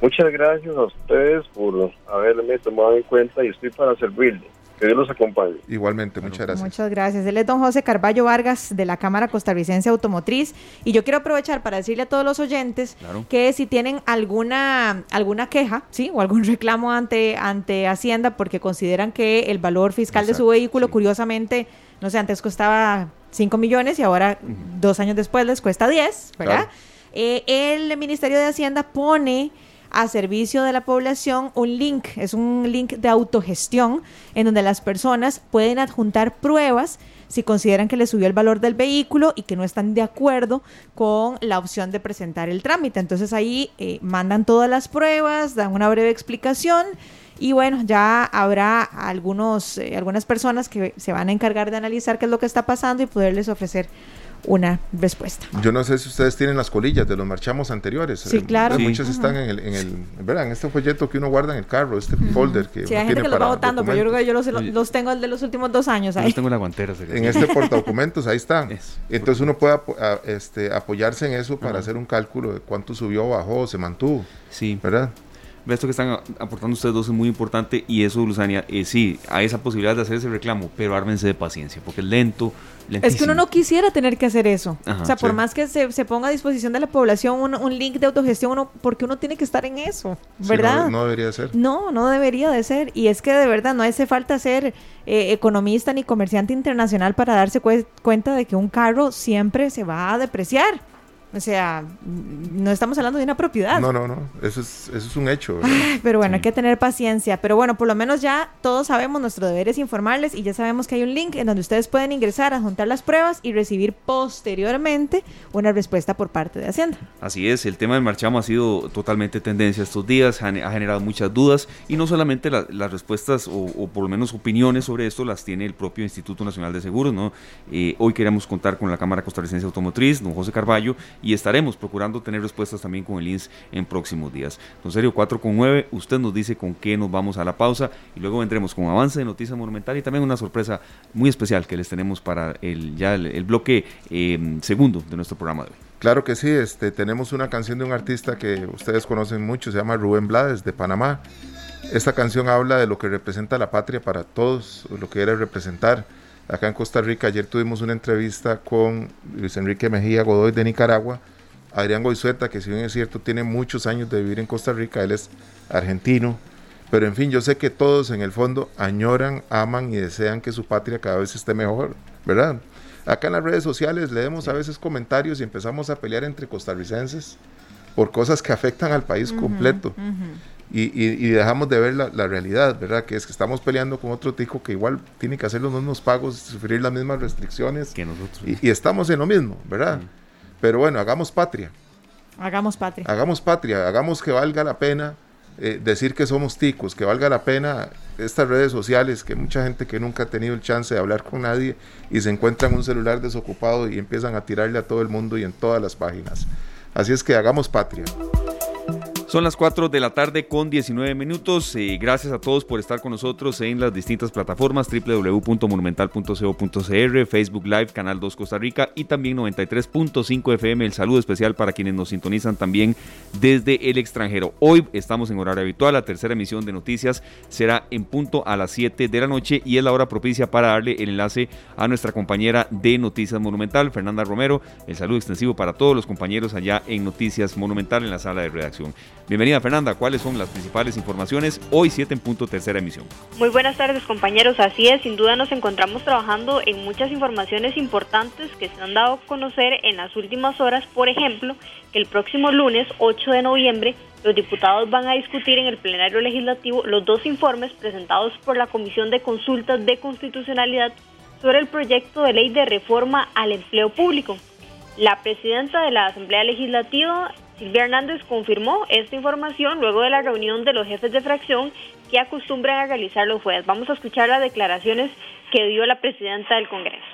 Muchas gracias a ustedes por haberme tomado en cuenta y estoy para servirles. Que Dios los acompañe. Igualmente, muchas gracias. Muchas gracias. Él es don José Carballo Vargas de la Cámara Costarricense Automotriz. Y yo quiero aprovechar para decirle a todos los oyentes que si tienen alguna, alguna queja, ¿sí? O algún reclamo ante, ante Hacienda porque consideran que el valor fiscal de su vehículo, curiosamente, no sé, antes costaba 5 millones y ahora, dos años después, les cuesta 10, ¿verdad? Eh, el Ministerio de Hacienda pone a servicio de la población un link, es un link de autogestión en donde las personas pueden adjuntar pruebas si consideran que les subió el valor del vehículo y que no están de acuerdo con la opción de presentar el trámite. Entonces ahí eh, mandan todas las pruebas, dan una breve explicación y bueno, ya habrá algunos, eh, algunas personas que se van a encargar de analizar qué es lo que está pasando y poderles ofrecer una respuesta. Yo no sé si ustedes tienen las colillas de los marchamos anteriores. Sí, claro. Muchas están en el, en el, ¿verdad? En este folleto que uno guarda en el carro, este folder que Sí, hay gente que lo va votando, pero yo creo que yo los, los, tengo el de los últimos dos años ahí. Yo tengo la guantera. En este portadocumentos, ahí está. Entonces uno puede este, apoyarse en eso para hacer un cálculo de cuánto subió, bajó, se mantuvo. Sí. ¿Verdad? esto que están aportando ustedes dos es muy importante y eso, Luzania, eh, sí, hay esa posibilidad de hacer ese reclamo, pero ármense de paciencia, porque es lento. Es que uno no quisiera tener que hacer eso. o sea, por más que se, se, ponga a disposición de la población un, un, link de autogestión, uno, porque uno tiene que estar en eso, ¿verdad? Sí, no, no, debería ser. No, no debería de ser. Y es que de verdad no hace falta ser eh, economista ni comerciante internacional para darse cuenta de que un carro siempre se va a depreciar. O sea, no estamos hablando de una propiedad. No, no, no. Eso es, eso es un hecho. Ay, pero bueno, sí. hay que tener paciencia. Pero bueno, por lo menos ya todos sabemos, nuestro deber es informarles y ya sabemos que hay un link en donde ustedes pueden ingresar, adjuntar las pruebas y recibir posteriormente una respuesta por parte de Hacienda. Así es, el tema del marchamo ha sido totalmente tendencia estos días, ha generado muchas dudas y no solamente la, las respuestas o, o, por lo menos opiniones sobre esto las tiene el propio Instituto Nacional de Seguros, ¿no? Eh, hoy queremos contar con la Cámara Costarricense Automotriz, don José Carballo, y estaremos procurando tener respuestas también con el INS en próximos días. Don Sergio, 4 con 9, usted nos dice con qué nos vamos a la pausa y luego vendremos con avance de Noticias Monumental y también una sorpresa muy especial que les tenemos para el, ya el, bloque eh, segundo de nuestro programa de hoy. Claro que sí, este, tenemos una canción de un artista que ustedes conocen mucho, se llama Rubén Blades de Panamá. Esta canción habla de lo que representa la patria para todos, lo que era representar. Acá en Costa Rica ayer tuvimos una entrevista con Luis Enrique Mejía Godoy de Nicaragua, Adrián Goizueta, que si bien es cierto tiene muchos años de vivir en Costa Rica, él es argentino, pero en fin, yo sé que todos en el fondo añoran, aman y desean que su patria cada vez esté mejor, ¿verdad? Acá en las redes sociales leemos a veces comentarios y empezamos a pelear entre costarricenses por cosas que afectan al país completo. Y, dejamos de ver la, realidad, ¿verdad? Que es que estamos peleando con otro tico que igual tiene que hacer los mismos pagos, sufrir las mismas restricciones. Que nosotros. Y, estamos en lo mismo, ¿verdad? Pero bueno, hagamos patria. Hagamos patria. Hagamos patria, hagamos que valga la pena eh, decir que somos ticos, que valga la pena estas redes sociales, que mucha gente que nunca ha tenido el chance de hablar con nadie y se encuentran un celular desocupado y empiezan a tirarle a todo el mundo y en todas las páginas. Así es que hagamos patria. Son las 4 de la tarde con 19 minutos. Eh, gracias a todos por estar con nosotros en las distintas plataformas www.monumental.co.cr, Facebook Live, Canal 2 Costa Rica y también 93.5 FM. El saludo especial para quienes nos sintonizan también desde el extranjero. Hoy estamos en horario habitual. La tercera emisión de noticias será en punto a las 7 de la noche y es la hora propicia para darle el enlace a nuestra compañera de Noticias Monumental, Fernanda Romero. El saludo extensivo para todos los compañeros allá en Noticias Monumental en la sala de redacción. Bienvenida Fernanda, ¿cuáles son las principales informaciones? Hoy 7 en punto tercera emisión. Muy buenas tardes compañeros, así es, sin duda nos encontramos trabajando en muchas informaciones importantes que se han dado a conocer en las últimas horas, por ejemplo, que el próximo lunes 8 de noviembre los diputados van a discutir en el plenario legislativo los dos informes presentados por la Comisión de Consultas de Constitucionalidad sobre el proyecto de ley de reforma al empleo público. La presidenta de la Asamblea Legislativa, Silvia Hernández confirmó esta información luego de la reunión de los jefes de fracción que acostumbran a realizar los jueves. Vamos a escuchar las declaraciones que dio la presidenta del Congreso.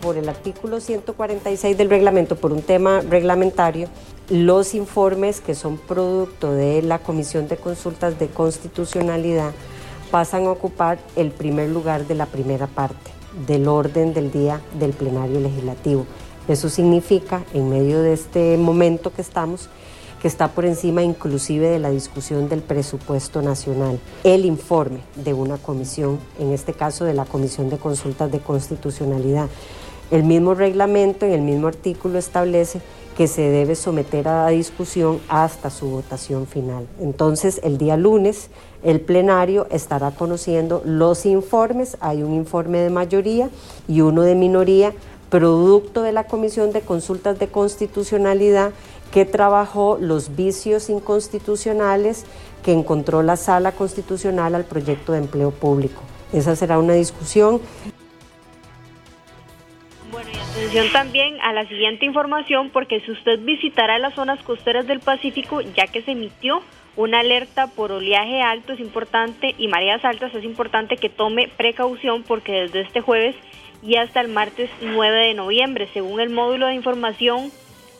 Por el artículo 146 del reglamento, por un tema reglamentario, los informes que son producto de la Comisión de Consultas de Constitucionalidad pasan a ocupar el primer lugar de la primera parte del orden del día del plenario legislativo. Eso significa, en medio de este momento que estamos, que está por encima inclusive de la discusión del presupuesto nacional, el informe de una comisión, en este caso de la Comisión de Consultas de Constitucionalidad. El mismo reglamento, en el mismo artículo, establece que se debe someter a discusión hasta su votación final. Entonces, el día lunes, el plenario estará conociendo los informes. Hay un informe de mayoría y uno de minoría producto de la Comisión de Consultas de Constitucionalidad que trabajó los vicios inconstitucionales que encontró la Sala Constitucional al proyecto de empleo público. Esa será una discusión. Bueno, y atención también a la siguiente información, porque si usted visitará las zonas costeras del Pacífico, ya que se emitió una alerta por oleaje alto, es importante, y mareas altas, es importante que tome precaución, porque desde este jueves y hasta el martes 9 de noviembre, según el módulo de información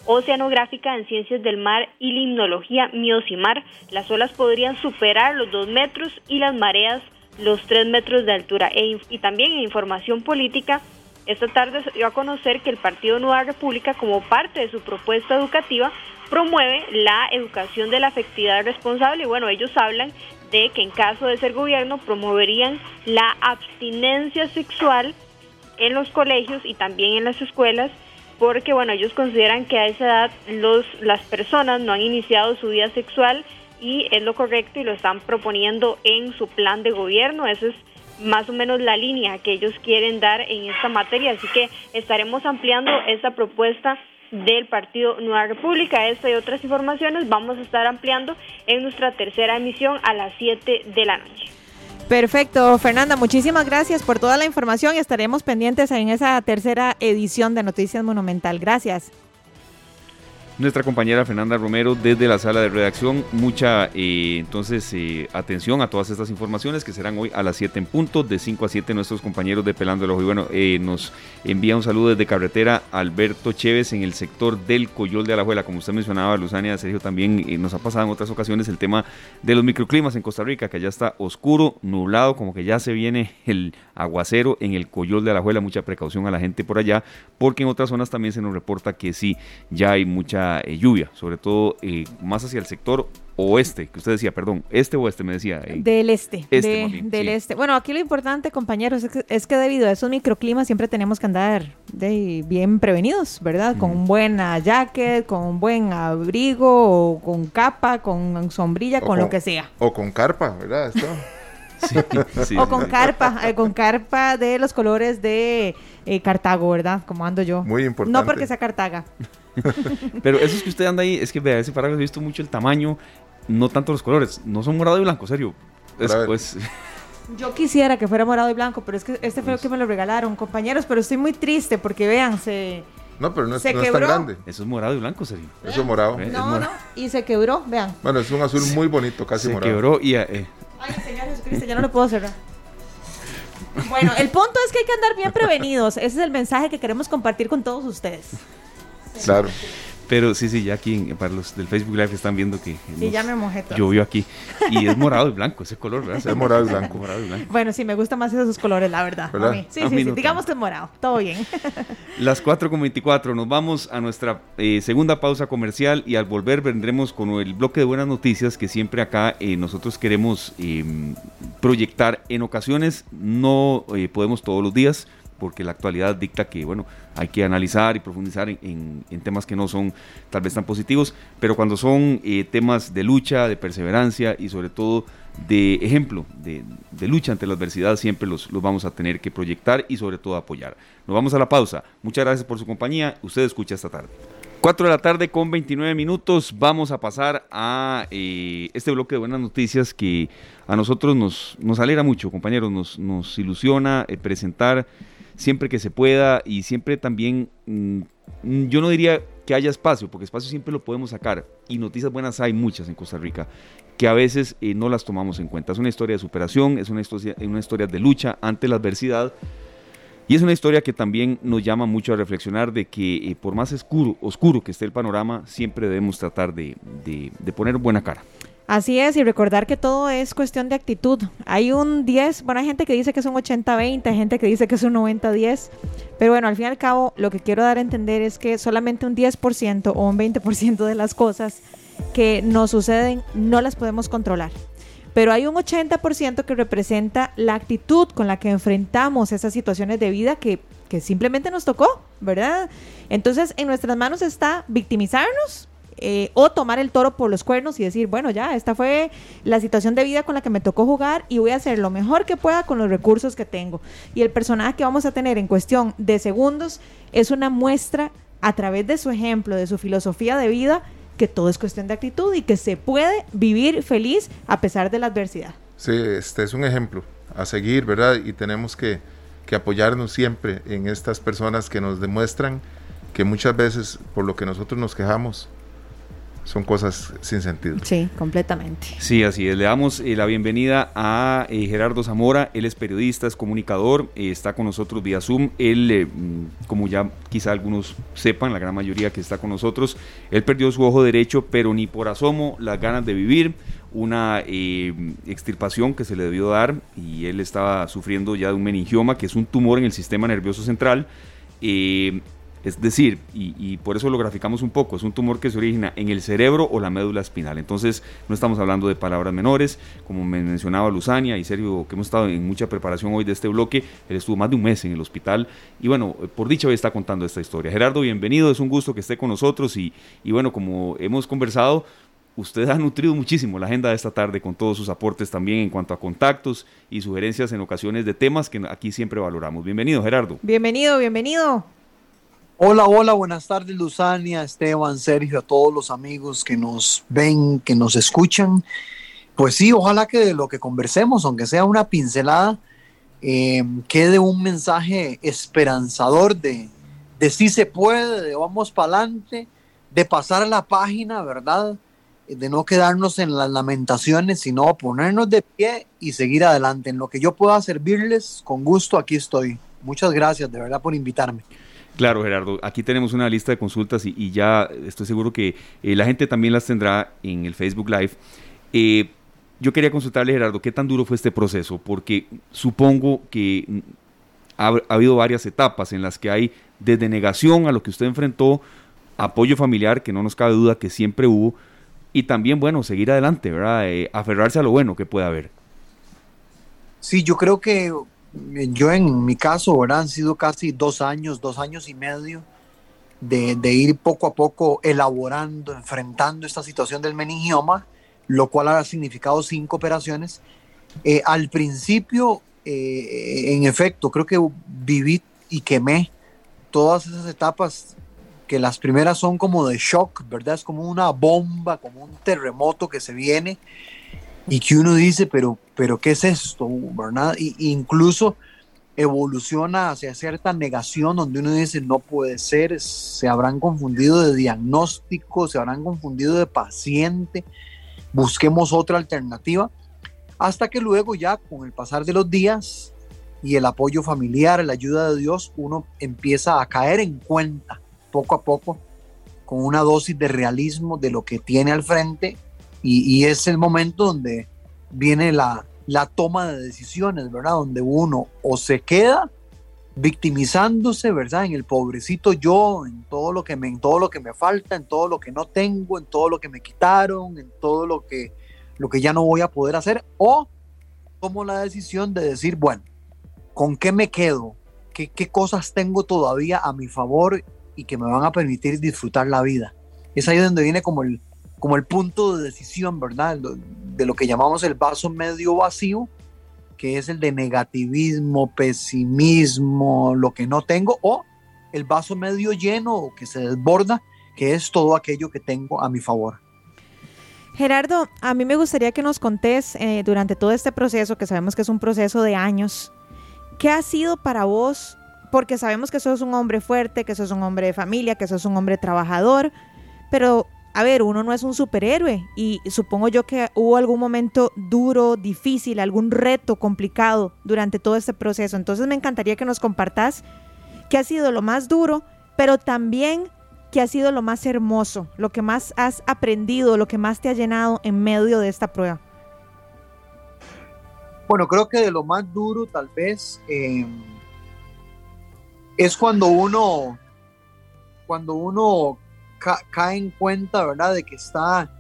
oceanográfica en ciencias del mar y limnología Miosimar, las olas podrían superar los 2 metros y las mareas los 3 metros de altura. E y también en información política, esta tarde se dio a conocer que el Partido Nueva República, como parte de su propuesta educativa, promueve la educación de la afectividad responsable y bueno, ellos hablan de que en caso de ser gobierno promoverían la abstinencia sexual en los colegios y también en las escuelas, porque bueno, ellos consideran que a esa edad los, las personas no han iniciado su vida sexual y es lo correcto y lo están proponiendo en su plan de gobierno. Esa es más o menos la línea que ellos quieren dar en esta materia. Así que estaremos ampliando esta propuesta del Partido Nueva República. Esta y otras informaciones vamos a estar ampliando en nuestra tercera emisión a las 7 de la noche. Perfecto, Fernanda, muchísimas gracias por toda la información y estaremos pendientes en esa tercera edición de Noticias Monumental. Gracias. Nuestra compañera Fernanda Romero desde la sala de redacción. Mucha, eh, entonces, eh, atención a todas estas informaciones que serán hoy a las 7 en punto, de 5 a 7 nuestros compañeros de Pelando el Ojo. Y bueno, eh, nos envía un saludo desde carretera Alberto Chévez en el sector del Coyol de Alajuela. Como usted mencionaba, Luzania, Sergio, también nos ha pasado en otras ocasiones el tema de los microclimas en Costa Rica, que ya está oscuro, nublado, como que ya se viene el aguacero en el Coyol de Alajuela. Mucha precaución a la gente por allá, porque en otras zonas también se nos reporta que sí, ya hay mucha eh, lluvia, sobre todo eh, más hacia el sector oeste, que usted decía, perdón, este o este me decía. Eh, del este, este del este. Bueno, aquí lo importante, compañeros, es que, debido a esos microclimas siempre tenemos que andar de, bien prevenidos, ¿verdad? Con un buen jacket, con un buen abrigo, o con capa, con sombrilla, con, lo que sea. O con carpa, ¿verdad? o con carpa, con carpa de los colores de Cartago, ¿verdad? Como ando yo. Muy importante. No porque sea Cartaga. Pero eso es que usted anda ahí, es que vea, ese paraguas he visto mucho el tamaño, no tanto los colores, no son morado y blanco, serio. Después. Yo quisiera que fuera morado y blanco, pero es que este fue lo que me lo regalaron, compañeros, pero estoy muy triste porque vean, se... No, pero no es, no es tan grande. Eso es morado y blanco, serio. Eso es morado. No, no, y se quebró, vean. Bueno, es un azul muy bonito, casi morado. Se quebró y... Eh. Ay, Señor Jesucristo, ya no lo puedo cerrar. Bueno, el punto es que hay que andar bien prevenidos. Ese es el mensaje que queremos compartir con todos ustedes. Claro. Pero sí, sí, ya aquí para los del Facebook Live están viendo que sí, ya me mojé llovió aquí. Y es morado y blanco ese color, ¿verdad? Es morado y blanco. Bueno, sí, me gustan más esos colores, la verdad. Sí, sí, sí, digamos que es morado. Todo bien. Las 4.24, nos vamos a nuestra eh, segunda pausa comercial y al volver vendremos con el bloque de buenas noticias que siempre acá eh, nosotros queremos em, proyectar. En ocasiones no eh, podemos todos los días porque la actualidad dicta que, bueno, hay que analizar y profundizar en, temas que no son tal vez tan positivos, pero cuando son eh, temas de lucha, de perseverancia y sobre todo de ejemplo, de, lucha ante la adversidad, siempre los, los, vamos a tener que proyectar y sobre todo apoyar. Nos vamos a la pausa. Muchas gracias por su compañía. Usted escucha esta tarde. 4 de la tarde con 29 minutos. Vamos a pasar a eh, este bloque de buenas noticias que a nosotros nos, nos alegra mucho, compañeros, nos, nos ilusiona eh, presentar siempre que se pueda y siempre también, mm, yo no diría que haya espacio, porque espacio siempre lo podemos sacar y noticias buenas hay muchas en Costa Rica que a veces eh, no las tomamos en cuenta. Es una historia de superación, es una historia, una historia de lucha ante la adversidad. Y es una historia que también nos llama mucho a reflexionar de que eh, por más oscuro, oscuro que esté el panorama, siempre debemos tratar de, de poner buena cara. Así es, y recordar que todo es cuestión de actitud. Hay un 10, bueno, hay gente que dice que es un 80-20, hay gente que dice que es un 90-10, pero bueno, al fin y al cabo, lo que quiero dar a entender es que solamente un 10% o un 20% de las cosas que nos suceden no las podemos controlar. Pero hay un 80% que representa la actitud con la que enfrentamos esas situaciones de vida que, que simplemente nos tocó, ¿verdad? Entonces, en nuestras manos está victimizarnos eh, o tomar el toro por los cuernos y decir, bueno, ya, esta fue la situación de vida con la que me tocó jugar y voy a hacer lo mejor que pueda con los recursos que tengo. Y el personaje que vamos a tener en cuestión de segundos es una muestra a través de su ejemplo, de su filosofía de vida, que todo es cuestión de actitud y que se puede vivir feliz a pesar de la adversidad. Sí, este es un ejemplo a seguir, ¿verdad? Y tenemos que, que apoyarnos siempre en estas personas que nos demuestran que muchas veces por lo que nosotros nos quejamos, son cosas sin sentido. Sí, completamente. Sí, así es. Le damos eh, la bienvenida a eh, Gerardo Zamora. Él es periodista, es comunicador, eh, está con nosotros vía Zoom. Él, mm, como ya quizá algunos sepan, la gran mayoría que está con nosotros, él perdió su ojo derecho, pero ni por asomo las ganas de vivir. Una extirpación que se le debió dar y él estaba sufriendo ya de un meningioma, que es un tumor en el sistema nervioso central. Es decir, y, por eso lo graficamos un poco, es un tumor que se origina en el cerebro o la médula espinal. Entonces, no estamos hablando de palabras menores, como me mencionaba Luzania y Sergio, que hemos estado en mucha preparación hoy de este bloque. Él estuvo más de un mes en el hospital y bueno, por dicha hoy está contando esta historia. Gerardo, bienvenido, es un gusto que esté con nosotros y, y bueno, como hemos conversado, usted ha nutrido muchísimo la agenda de esta tarde con todos sus aportes también en cuanto a contactos y sugerencias en ocasiones de temas que aquí siempre valoramos. Bienvenido, Gerardo. Bienvenido, bienvenido. Hola, hola, buenas tardes Luzania, Esteban, Sergio, a todos los amigos que nos ven, que nos escuchan. Pues sí, ojalá que de lo que conversemos, aunque sea una pincelada, eh, quede un mensaje esperanzador de, de sí se puede, de vamos para adelante, de pasar la página, ¿verdad? De no quedarnos en las lamentaciones, sino ponernos de pie y seguir adelante. En lo que yo pueda servirles, con gusto aquí estoy. Muchas gracias, de verdad, por invitarme. Claro, Gerardo, aquí tenemos una lista de consultas y, ya estoy seguro que eh, la gente también las tendrá en el Facebook Live. Eh, yo quería consultarle, Gerardo, qué tan duro fue este proceso, porque supongo que ha, ha, habido varias etapas en las que hay desde negación a lo que usted enfrentó, apoyo familiar, que no nos cabe duda que siempre hubo, y también, bueno, seguir adelante, ¿verdad? Eh, aferrarse a lo bueno que pueda haber. Sí, yo creo que yo en mi caso, ¿verdad? Han sido casi dos años, dos años y medio de, ir poco a poco elaborando, enfrentando esta situación del meningioma, lo cual ha significado cinco operaciones. Eh, al principio, eh, en efecto, creo que viví y quemé todas esas etapas que las primeras son como de shock, ¿verdad? Es como una bomba, como un terremoto que se viene y que uno dice, pero, pero ¿qué es esto? ¿verdad? Y, incluso evoluciona hacia cierta negación donde uno dice, no puede ser, se habrán confundido de diagnóstico, se habrán confundido de paciente, busquemos otra alternativa, hasta que luego ya con el pasar de los días y el apoyo familiar, la ayuda de Dios, uno empieza a caer en cuenta poco a poco con una dosis de realismo de lo que tiene al frente y, es el momento donde viene la, toma de decisiones, ¿verdad? Donde uno o se queda victimizándose, ¿verdad? En el pobrecito yo, en todo lo que me, en todo lo que me falta, en todo lo que no tengo, en todo lo que me quitaron, en todo lo que, lo que ya no voy a poder hacer, o tomo la decisión de decir, bueno, ¿con qué me quedo? ¿Qué, qué cosas tengo todavía a mi favor y que me van a permitir disfrutar la vida? Es ahí donde viene como el, como el punto de decisión, ¿verdad? De lo que llamamos el vaso medio vacío, que es el de negativismo, pesimismo, lo que no tengo, o el vaso medio lleno que se desborda, que es todo aquello que tengo a mi favor. Gerardo, a mí me gustaría que nos contés eh, durante todo este proceso, que sabemos que es un proceso de años, ¿qué ha sido para vos? Porque sabemos que sos un hombre fuerte, que sos un hombre de familia, que sos un hombre trabajador, pero a ver, uno no es un superhéroe y supongo yo que hubo algún momento duro, difícil, algún reto complicado durante todo este proceso. Entonces me encantaría que nos compartas qué ha sido lo más duro, pero también qué ha sido lo más hermoso, lo que más has aprendido, lo que más te ha llenado en medio de esta prueba. Bueno, creo que de lo más duro tal vez eh, es cuando uno, cuando uno cae en cuenta, ¿verdad? De que está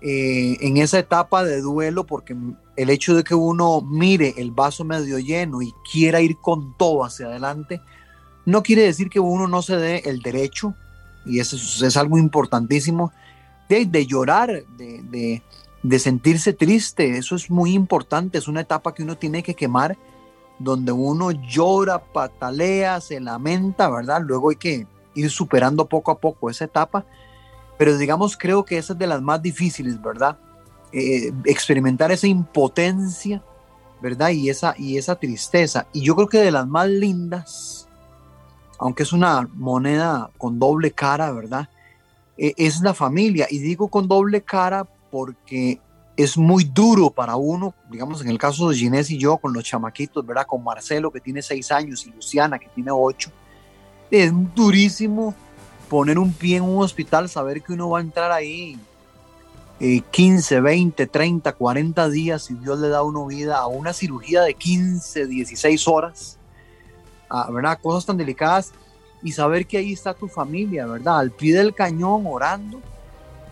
eh, en esa etapa de duelo, porque el hecho de que uno mire el vaso medio lleno y quiera ir con todo hacia adelante, no quiere decir que uno no se dé el derecho, y eso es, algo importantísimo, de, de llorar, de, de, de sentirse triste, eso es muy importante, es una etapa que uno tiene que quemar, donde uno llora, patalea, se lamenta, ¿verdad? Luego hay que ir superando poco a poco esa etapa, pero digamos creo que esa es de las más difíciles, ¿verdad? Eh, experimentar esa impotencia, ¿verdad? Y esa, y esa tristeza. Y yo creo que de las más lindas, aunque es una moneda con doble cara, ¿verdad? Eh, es la familia. Y digo con doble cara porque es muy duro para uno, digamos en el caso de Ginés y yo, con los chamaquitos, ¿verdad? Con Marcelo que tiene seis años y Luciana que tiene ocho es durísimo poner un pie en un hospital, saber que uno va a entrar ahí 15, 20, 30, 40 días y Dios le da uno vida a una cirugía de 15, 16 horas, a, ¿verdad? Cosas tan delicadas y saber que ahí está tu familia, ¿verdad? Al pie del cañón orando,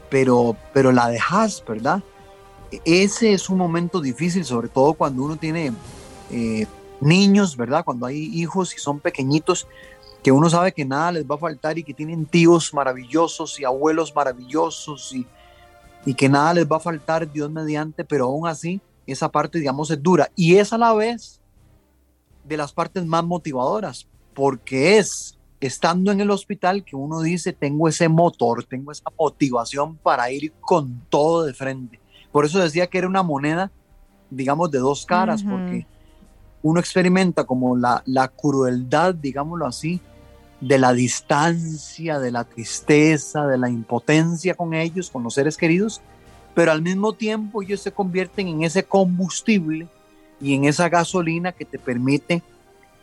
pero, pero la dejas, ¿verdad? Ese es un momento difícil, sobre todo cuando uno tiene eh, niños, ¿verdad? Cuando hay hijos y son pequeñitos, que uno sabe que nada les va a faltar y que tienen tíos maravillosos y abuelos maravillosos y, y que nada les va a faltar Dios mediante, pero aún así esa parte, digamos, es dura. Y es a la vez de las partes más motivadoras, porque es estando en el hospital que uno dice, tengo ese motor, tengo esa motivación para ir con todo de frente. Por eso decía que era una moneda, digamos, de dos caras, porque uno experimenta como la, la crueldad, digámoslo así, de la distancia, de la tristeza, de la impotencia con ellos, con los seres queridos, pero al mismo tiempo ellos se convierten en ese combustible y en esa gasolina que te permite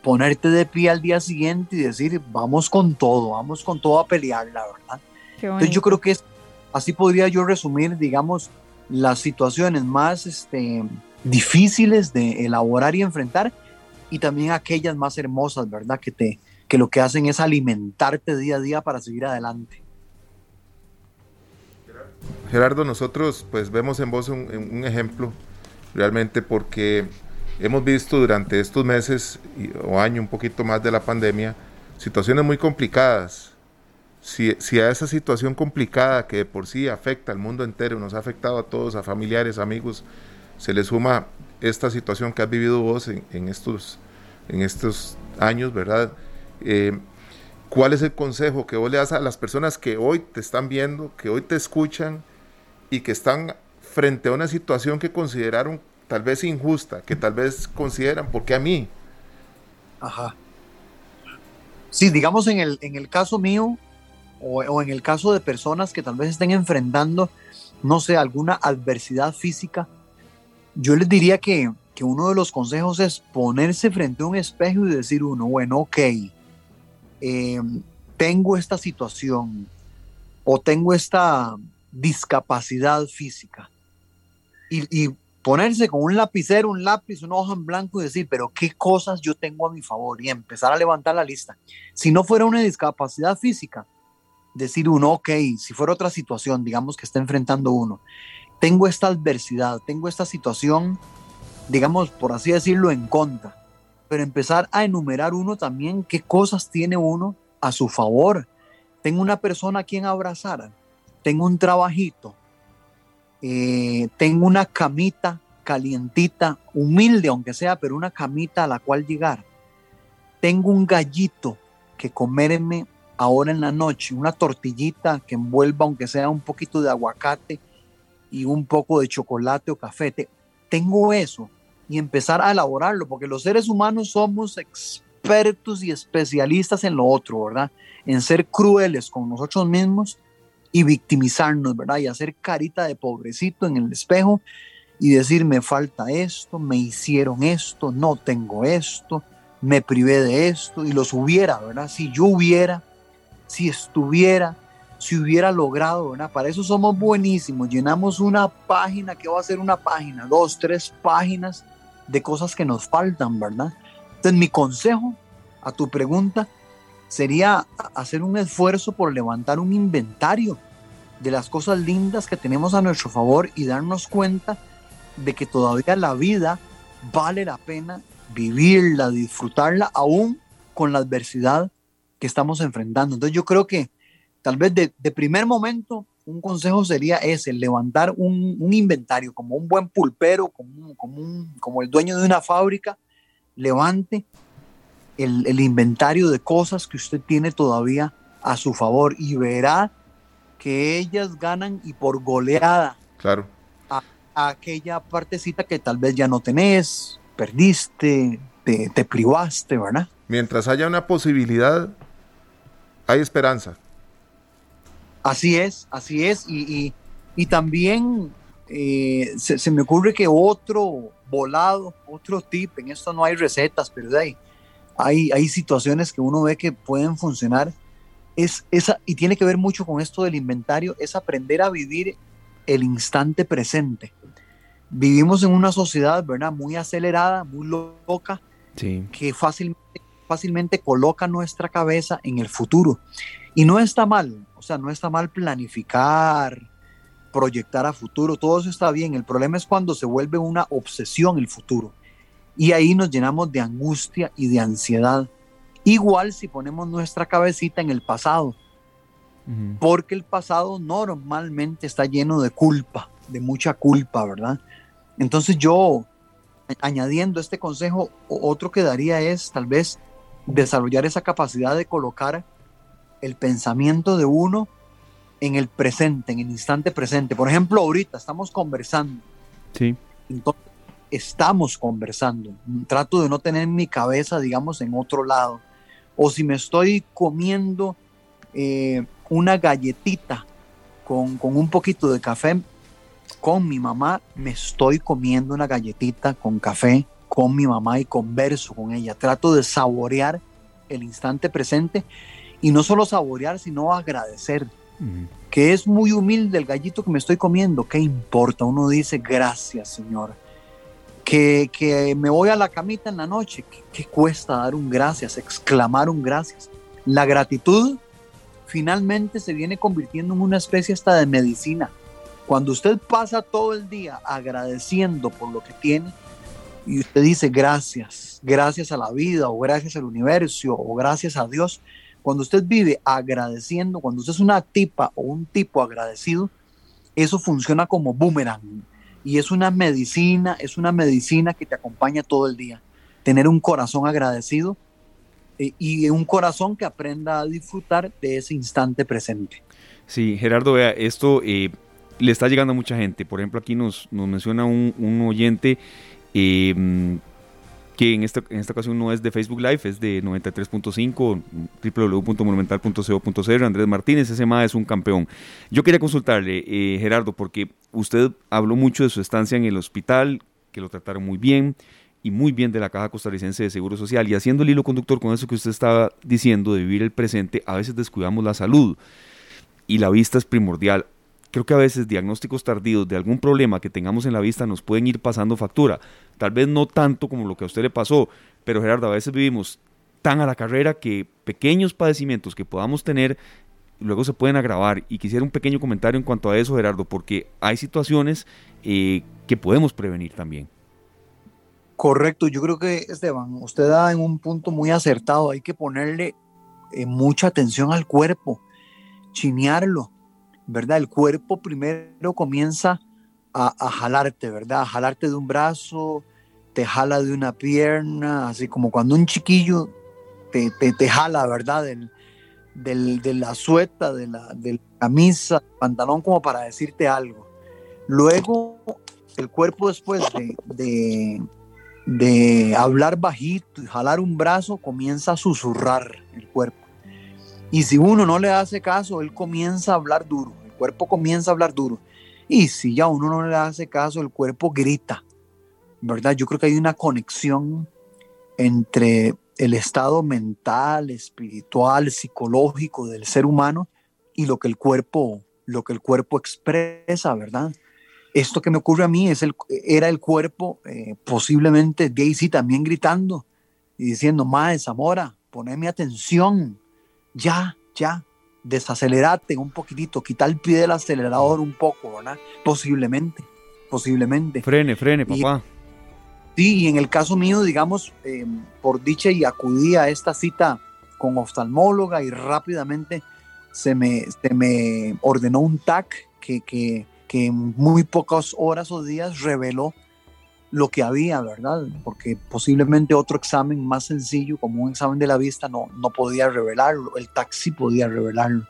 ponerte de pie al día siguiente y decir, vamos con todo, vamos con todo a pelear, la verdad. Entonces yo creo que es, así podría yo resumir, digamos, las situaciones más este, difíciles de elaborar y enfrentar y también aquellas más hermosas, ¿verdad? Que te, que lo que hacen es alimentarte día a día para seguir adelante. Gerardo, nosotros pues vemos en vos un, ejemplo realmente porque hemos visto durante estos meses o año un poquito más de la pandemia situaciones muy complicadas. Si, si, a esa situación complicada que de por sí afecta al mundo entero, nos ha afectado a todos, a familiares, amigos, se le suma esta situación que has vivido vos en, en estos, en estos años, ¿verdad? Eh, ¿Cuál es el consejo que vos le das a las personas que hoy te están viendo, que hoy te escuchan y que están frente a una situación que consideraron tal vez injusta, que tal vez consideran, ¿por qué a mí? Ajá. Sí, digamos en el, en el caso mío o, o, en el caso de personas que tal vez estén enfrentando, no sé, alguna adversidad física, yo les diría que, que uno de los consejos es ponerse frente a un espejo y decir uno, bueno, ok, Em, tengo esta situación o tengo esta discapacidad física y, ponerse con un lapicero, un lápiz, una hoja en blanco y decir, pero qué cosas yo tengo a mi favor y empezar a levantar la lista. Si no fuera una discapacidad física, decir uno, ok, si fuera otra situación, digamos que está enfrentando uno, tengo esta adversidad, tengo esta situación, digamos, por así decirlo, en contra pero empezar a enumerar uno también qué cosas tiene uno a su favor. Tengo una persona a quien abrazar, tengo un trabajito, eh, tengo una camita calientita, humilde aunque sea, pero una camita a la cual llegar. Tengo un gallito que comerme ahora en la noche, una tortillita que envuelva aunque sea un poquito de aguacate y un poco de chocolate o café. Tengo eso y empezar a elaborarlo, porque los seres humanos somos expertos y especialistas en lo otro, ¿verdad? En ser crueles con nosotros mismos y victimizarnos, ¿verdad? Y hacer carita de pobrecito en el espejo y decir, me falta esto, me hicieron esto, no tengo esto, me privé de esto, y los hubiera, ¿verdad? Si yo hubiera, si estuviera, si hubiera logrado, ¿verdad? Para eso somos buenísimos, llenamos una página, que va a ser una página? Dos, tres páginas de cosas que nos faltan, ¿verdad? Entonces mi consejo a tu pregunta sería hacer un esfuerzo por levantar un inventario de las cosas lindas que tenemos a nuestro favor y darnos cuenta de que todavía la vida vale la pena vivirla, disfrutarla, aún con la adversidad que estamos enfrentando. Entonces yo creo que tal vez de, de primer momento un consejo sería ese, levantar un, inventario como un buen pulpero, como, como, el dueño de una fábrica, levante el, inventario de cosas que usted tiene todavía a su favor y verá que ellas ganan y por goleada. Claro. A, aquella partecita que tal vez ya no tenés, perdiste, te, te privaste, ¿verdad? Mientras haya una posibilidad, hay esperanza. Así es, así es. Y, también eh, se, me ocurre que otro volado, otro tip, en esto no hay recetas, pero hay, hay, hay situaciones que uno ve que pueden funcionar. Es esa, y tiene que ver mucho con esto del inventario, es aprender a vivir el instante presente. Vivimos en una sociedad, ¿verdad? Muy acelerada, muy loca, que fácilmente, fácilmente coloca nuestra cabeza en el futuro. Y no está mal, o sea, no está mal planificar, proyectar a futuro, todo eso está bien. El problema es cuando se vuelve una obsesión el futuro. Y ahí nos llenamos de angustia y de ansiedad. Igual si ponemos nuestra cabecita en el pasado, porque el pasado normalmente está lleno de culpa, de mucha culpa, ¿verdad? Entonces yo, añadiendo este consejo, otro que daría es tal vez desarrollar esa capacidad de colocar el pensamiento de uno en el presente, en el instante presente. Por ejemplo, ahorita estamos conversando. Sí. Entonces, estamos conversando. Trato de no tener mi cabeza, digamos, en otro lado. o si me estoy comiendo eh, una galletita con, con un poquito de café con mi mamá, me estoy comiendo una galletita con café con mi mamá y converso con ella. Trato de saborear el instante presente y no solo saborear, sino agradecer. Que es muy humilde el gallito que me estoy comiendo. ¿Qué importa? Uno dice gracias, Señor. Que, que me voy a la camita en la noche. ¿Qué, ¿Qué cuesta dar un gracias? Exclamar un gracias. La gratitud finalmente se viene convirtiendo en una especie hasta de medicina. Cuando usted pasa todo el día agradeciendo por lo que tiene y usted dice gracias, gracias a la vida o gracias al universo o gracias a Dios, cuando usted vive agradeciendo, cuando usted es una tipa o un tipo agradecido, eso funciona como boomerang y es una medicina, es una medicina que te acompaña todo el día. Tener un corazón agradecido eh, y un corazón que aprenda a disfrutar de ese instante presente. Sí, Gerardo, vea, esto eh, le está llegando a mucha gente. Por ejemplo, aquí nos, nos menciona un, un oyente eh, que en esta, en esta ocasión no es de Facebook Live, es de 93.5, www.monumental.co.cr, Andrés Martínez, ese MA es un campeón. Yo quería consultarle, eh, Gerardo, porque usted habló mucho de su estancia en el hospital, que lo trataron muy bien, y muy bien de la Caja Costarricense de Seguro Social. Y haciendo el hilo conductor con eso que usted estaba diciendo de vivir el presente, a veces descuidamos la salud y la vista es primordial creo que a veces diagnósticos tardíos de algún problema que tengamos en la vista nos pueden ir pasando factura. Tal vez no tanto como lo que a usted le pasó, pero Gerardo, a veces vivimos tan a la carrera que pequeños padecimientos que podamos tener luego se pueden agravar. Y quisiera un pequeño comentario en cuanto a eso, Gerardo, porque hay situaciones eh, que podemos prevenir también. Correcto, yo creo que Esteban, usted da en un punto muy acertado, hay que ponerle eh, mucha atención al cuerpo, chinearlo, ¿verdad? El cuerpo primero comienza a, jalarte, ¿verdad? A jalarte de un brazo, te jala de una pierna, así como cuando un chiquillo te, te, jala, ¿verdad? Del, de la sueta, de la, de camisa, pantalón, como para decirte algo. Luego, el cuerpo después de, de, de hablar bajito y jalar un brazo, comienza a susurrar el cuerpo. Y si uno no le hace caso, él comienza a hablar duro cuerpo comienza a hablar duro. Y si ya uno no le hace caso, el cuerpo grita, ¿verdad? Yo creo que hay una conexión entre el estado mental, espiritual, psicológico del ser humano y lo que el cuerpo, lo que el cuerpo expresa, ¿verdad? Esto que me ocurre a mí es el, era el cuerpo, eh, posiblemente Daisy también gritando y diciendo, Mae, Zamora, poneme atención, ya, ya, desacelerate un poquitito, quitar el pie del acelerador un poco, ¿verdad? Posiblemente, posiblemente. Frene, frene, papá. sí, y en el caso mío, digamos, eh, por dicha y acudí a esta cita con oftalmóloga y rápidamente se me, se me ordenó un TAC que, que, que en muy pocas horas o días reveló lo que había, ¿verdad? Porque posiblemente otro examen más sencillo, como un examen de la vista, no, no podía revelarlo, el taxi podía revelarlo.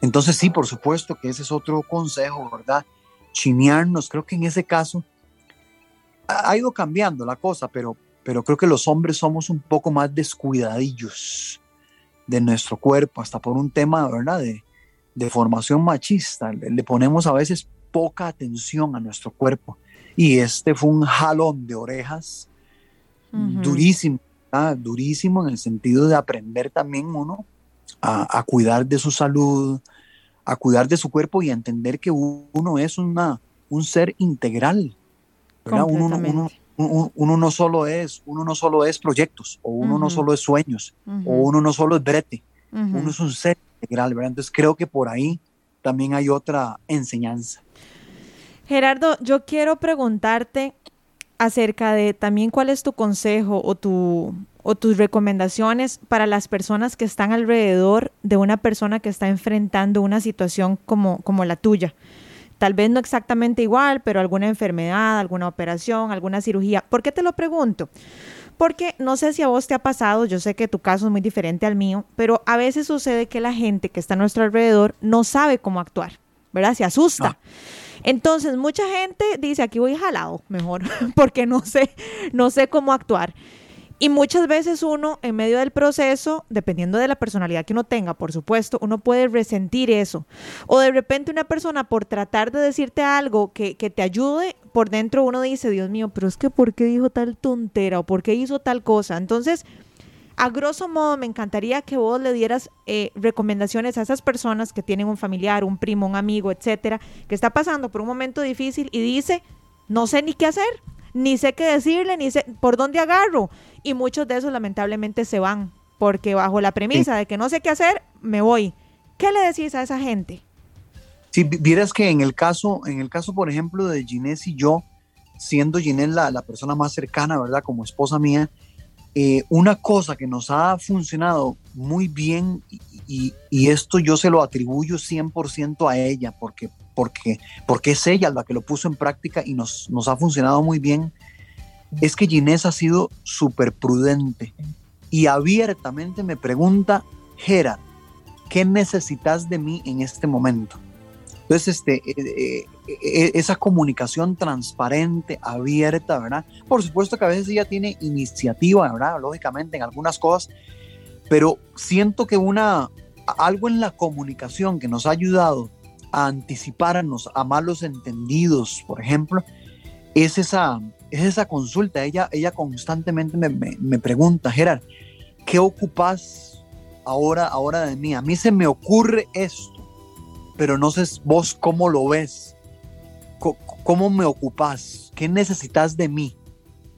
Entonces sí, por supuesto que ese es otro consejo, ¿verdad? Chinearnos, creo que en ese caso ha ido cambiando la cosa, pero, pero creo que los hombres somos un poco más descuidadillos de nuestro cuerpo, hasta por un tema, ¿verdad? De, de formación machista. Le ponemos a veces poca atención a nuestro cuerpo y este fue un jalón de orejas durísimo, durísimo en el sentido de aprender también uno a, cuidar de su salud, a cuidar de su cuerpo y a entender que uno es una, un ser integral. Uno, uno, no solo es, uno no solo es proyectos, o uno no solo es sueños, o uno no solo es brete, uno es un ser integral, ¿verdad? Entonces creo que por ahí también hay otra enseñanza. Gerardo, yo quiero preguntarte acerca de también cuál es tu consejo o, tu, o tus recomendaciones para las personas que están alrededor de una persona que está enfrentando una situación como, como la tuya. Tal vez no exactamente igual, pero alguna enfermedad, alguna operación, alguna cirugía. ¿Por qué te lo pregunto? Porque no sé si a vos te ha pasado, yo sé que tu caso es muy diferente al mío, pero a veces sucede que la gente que está a nuestro alrededor no sabe cómo actuar, ¿verdad? Se asusta. Entonces, mucha gente dice, aquí voy jalado, mejor, porque no sé, no sé cómo actuar. Y muchas veces uno, en medio del proceso, dependiendo de la personalidad que uno tenga, por supuesto, uno puede resentir eso. O de repente una persona, por tratar de decirte algo que, que te ayude, por dentro uno dice, Dios mío, pero es que ¿por qué dijo tal tontera? ¿O por qué hizo tal cosa? Entonces, a grosso modo, me encantaría que vos le dieras eh, recomendaciones a esas personas que tienen un familiar, un primo, un amigo, etcétera, que está pasando por un momento difícil y dice, no sé ni qué hacer, ni sé qué decirle, ni sé por dónde agarro. Y muchos de esos lamentablemente se van, porque bajo la premisa de que no sé qué hacer, me voy. ¿Qué le decís a esa gente? Si vieras que en el caso, en el caso, por ejemplo, de Ginés y yo, siendo Ginés la, la, persona más cercana, ¿verdad? Como esposa mía, eh, una cosa que nos ha funcionado muy bien y, esto yo se lo atribuyo 100% a ella, porque, porque, porque es ella la que lo puso en práctica y nos, nos ha funcionado muy bien, es que Ginés ha sido súper prudente y abiertamente me pregunta, Gerard, ¿qué necesitas de mí en este momento? Entonces, este, eh, eh, esa comunicación transparente, abierta, ¿verdad? Por supuesto que a veces ella tiene iniciativa, ¿verdad? Lógicamente en algunas cosas, pero siento que una, algo en la comunicación que nos ha ayudado a anticiparnos a malos entendidos, por ejemplo, es esa, es esa consulta. Ella, ella constantemente me, me, pregunta, Gerard, ¿qué ocupas ahora, ahora de mí? A mí se me ocurre esto, pero no sé vos cómo lo ves. ¿Cómo me ocupas? ¿Qué necesitas de mí?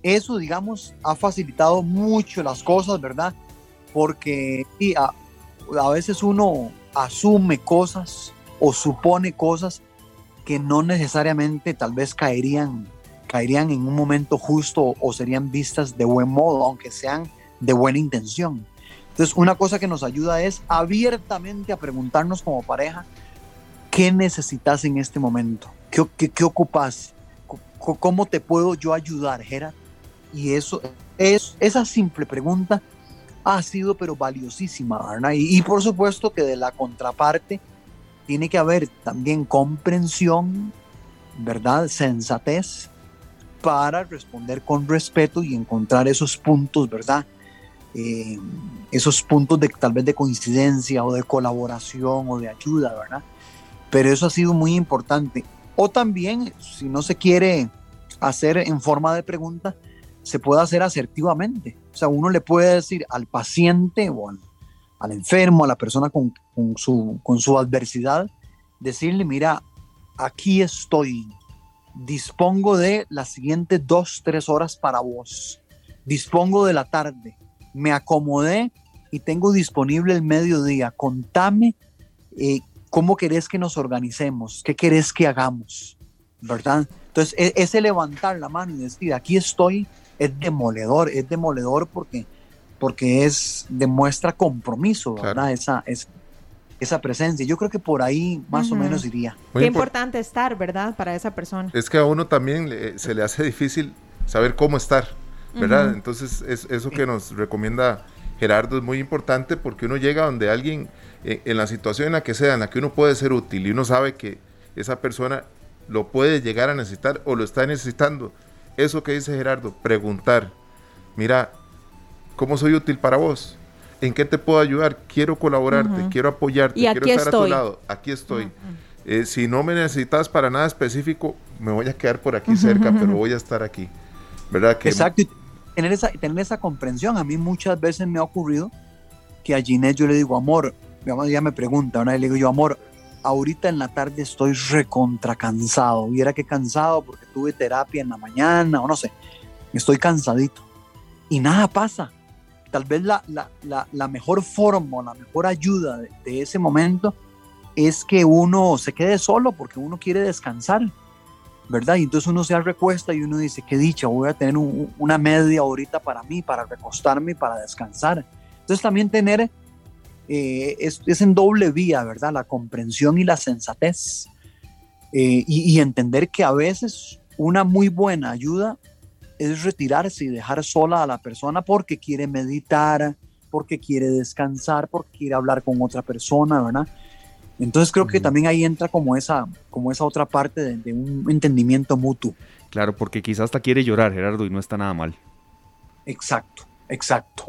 Eso, digamos, ha facilitado mucho las cosas, ¿verdad? Porque a, a veces uno asume cosas o supone cosas que no necesariamente tal vez caerían caerían en un momento justo o serían vistas de buen modo, aunque sean de buena intención. Entonces, una cosa que nos ayuda es abiertamente a preguntarnos como pareja, ¿qué necesitas en este momento? ¿Qué, qué, qué ocupas? ¿Cómo te puedo yo ayudar, Gerard? Y eso, es, esa simple pregunta ha sido pero valiosísima, ¿verdad? Y, y por supuesto que de la contraparte tiene que haber también comprensión, ¿verdad? Sensatez para responder con respeto y encontrar esos puntos, ¿verdad? Eh, esos puntos de tal vez de coincidencia o de colaboración o de ayuda, ¿verdad? Pero eso ha sido muy importante. O también, si no se quiere hacer en forma de pregunta, se puede hacer asertivamente. O sea, uno le puede decir al paciente o al, enfermo, a la persona con, con, su, con su adversidad, decirle, mira, aquí estoy, dispongo de las siguientes dos, tres horas para vos. Dispongo de la tarde. Me acomodé y tengo disponible el mediodía. Contame eh, cómo querés que nos organicemos, qué querés que hagamos, ¿verdad? Entonces, e, ese levantar la mano y decir, aquí estoy, es demoledor, es demoledor porque, porque es, demuestra compromiso, ¿verdad? Esa, es esa presencia. Yo creo que por ahí más o menos iría. Qué importante estar, ¿verdad? Para esa persona. Es que a uno también se le hace difícil saber cómo estar, ¿verdad? Entonces, es, eso que nos recomienda Gerardo es muy importante porque uno llega donde alguien, eh, en la situación en la que sea, en la que uno puede ser útil y uno sabe que esa persona lo puede llegar a necesitar o lo está necesitando. Eso que dice Gerardo, preguntar, mira, ¿cómo soy útil para vos? ¿En qué te puedo ayudar? Quiero colaborarte, quiero apoyarte, quiero estar a tu lado. Aquí estoy. Eh, si no me necesitas para nada específico, me voy a quedar por aquí cerca, pero voy a estar aquí. ¿Verdad? Que Exacto. Y tener esa, tener esa comprensión. A mí muchas veces me ha ocurrido que a Ginette yo le digo, amor, ya me pregunta, ¿no? le digo yo, amor, ahorita en la tarde estoy recontra cansado. Viera que cansado porque tuve terapia en la mañana o no sé. Estoy cansadito. Y nada pasa tal vez la, la, la, mejor forma, la mejor ayuda de, ese momento es que uno se quede solo porque uno quiere descansar, ¿verdad? Y entonces uno se recuesta y uno dice, qué dicha, voy a tener una media horita para mí, para recostarme para descansar. Entonces también tener, eh, es, es, en doble vía, ¿verdad? La comprensión y la sensatez. Eh, y, y entender que a veces una muy buena ayuda es retirarse y dejar sola a la persona porque quiere meditar, porque quiere descansar, porque quiere hablar con otra persona, ¿verdad? Entonces creo que también ahí entra como esa, como esa otra parte de, un entendimiento mutuo. Claro, porque quizás hasta quiere llorar, Gerardo, y no está nada mal. Exacto, exacto.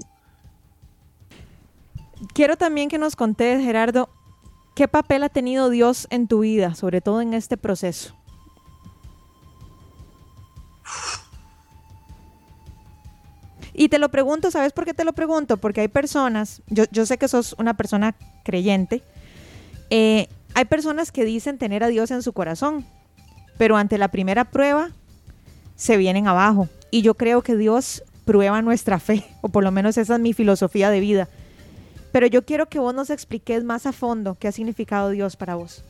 Quiero también que nos contes, Gerardo, ¿qué papel ha tenido Dios en tu vida, sobre todo en este proceso? Y te lo pregunto, ¿sabes por qué te lo pregunto? Porque hay personas, yo, yo sé que sos una persona creyente, eh, hay personas que dicen tener a Dios en su corazón, pero ante la primera prueba se vienen abajo. Y yo creo que Dios prueba nuestra fe, o por lo menos esa es mi filosofía de vida. Pero yo quiero que vos nos expliques más a fondo qué ha significado Dios para vos.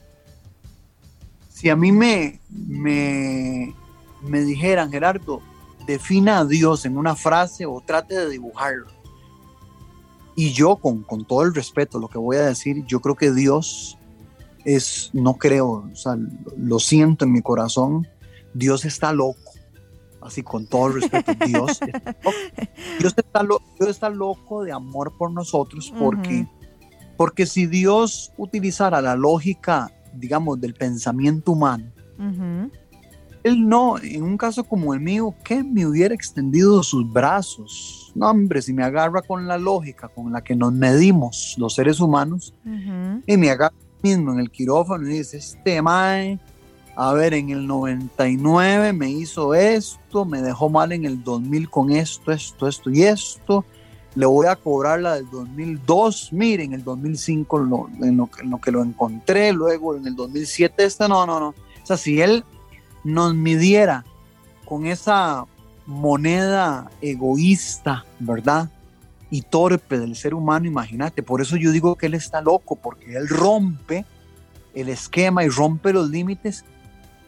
Si a mí me, me, me dijeran, Gerardo, defina a Dios en una frase o trate de dibujarlo. Y yo, con, con, todo el respeto, lo que voy a decir, yo creo que Dios es, no creo, o sea, lo siento en mi corazón, Dios está loco. Así con todo respeto, Dios. Dios, está Dios está loco de amor por nosotros porque, porque si Dios utilizara la lógica, digamos, del pensamiento humano, él no, en un caso como el mío, que me hubiera extendido sus brazos. No, hombre, si me agarra con la lógica con la que nos medimos los seres humanos, y me agarra mismo en el quirófano y dice, este mae, a ver, en el 99 me hizo esto, me dejó mal en el 2000 con esto, esto, esto y esto, le voy a cobrar la del 2002, miren, en el 2005 en, lo, en lo que lo encontré, luego en el 2007 este, no, no, no. O sea, si él nos midiera con esa moneda egoísta, ¿verdad? Y torpe del ser humano, imagínate. Por eso yo digo que él está loco, porque él rompe el esquema y rompe los límites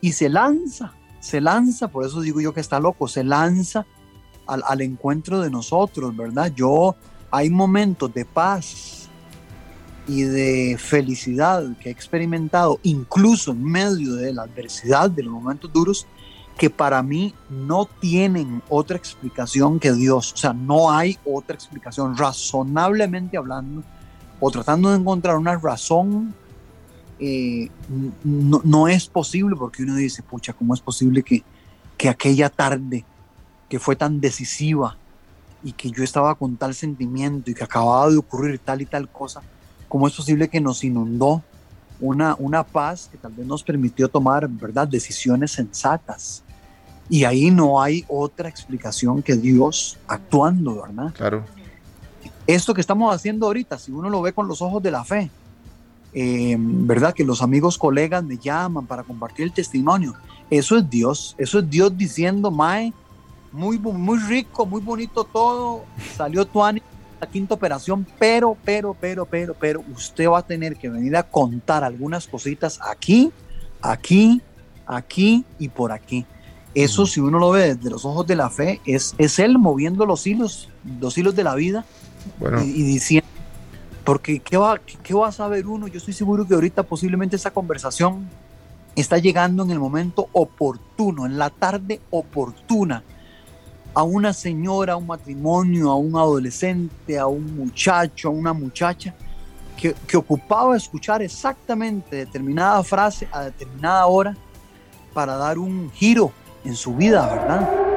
y se lanza, se lanza, por eso digo yo que está loco, se lanza al, al encuentro de nosotros, ¿verdad? Yo, hay momentos de paz, y de felicidad que he experimentado, incluso en medio de la adversidad, de los momentos duros, que para mí no tienen otra explicación que Dios. O sea, no hay otra explicación, razonablemente hablando, o tratando de encontrar una razón, eh, no, no, es posible, porque uno dice, pucha, ¿cómo es posible que, que aquella tarde que fue tan decisiva y que yo estaba con tal sentimiento y que acababa de ocurrir tal y tal cosa, ¿Cómo es posible que nos inundó una, una paz que tal vez nos permitió tomar, ¿verdad?, decisiones sensatas. Y ahí no hay otra explicación que Dios actuando, ¿verdad? Claro. Esto que estamos haciendo ahorita, si uno lo ve con los ojos de la fe, eh, ¿verdad? Que los amigos, colegas me llaman para compartir el testimonio. Eso es Dios, eso es Dios diciendo, Mae, muy, muy rico, muy bonito todo, salió tu ánimo la quinta operación, pero, pero, pero, pero, pero, usted va a tener que venir a contar algunas cositas aquí, aquí, aquí y por aquí. Eso, si uno lo ve desde los ojos de la fe, es, es él moviendo los hilos, los hilos de la vida y, diciendo, porque ¿qué va, ¿qué va a saber uno? Yo estoy seguro que ahorita posiblemente esa conversación está llegando en el momento oportuno, en la tarde oportuna a una señora, a un matrimonio, a un adolescente, a un muchacho, a una muchacha, que, que, ocupaba escuchar exactamente determinada frase a determinada hora para dar un giro en su vida, ¿verdad?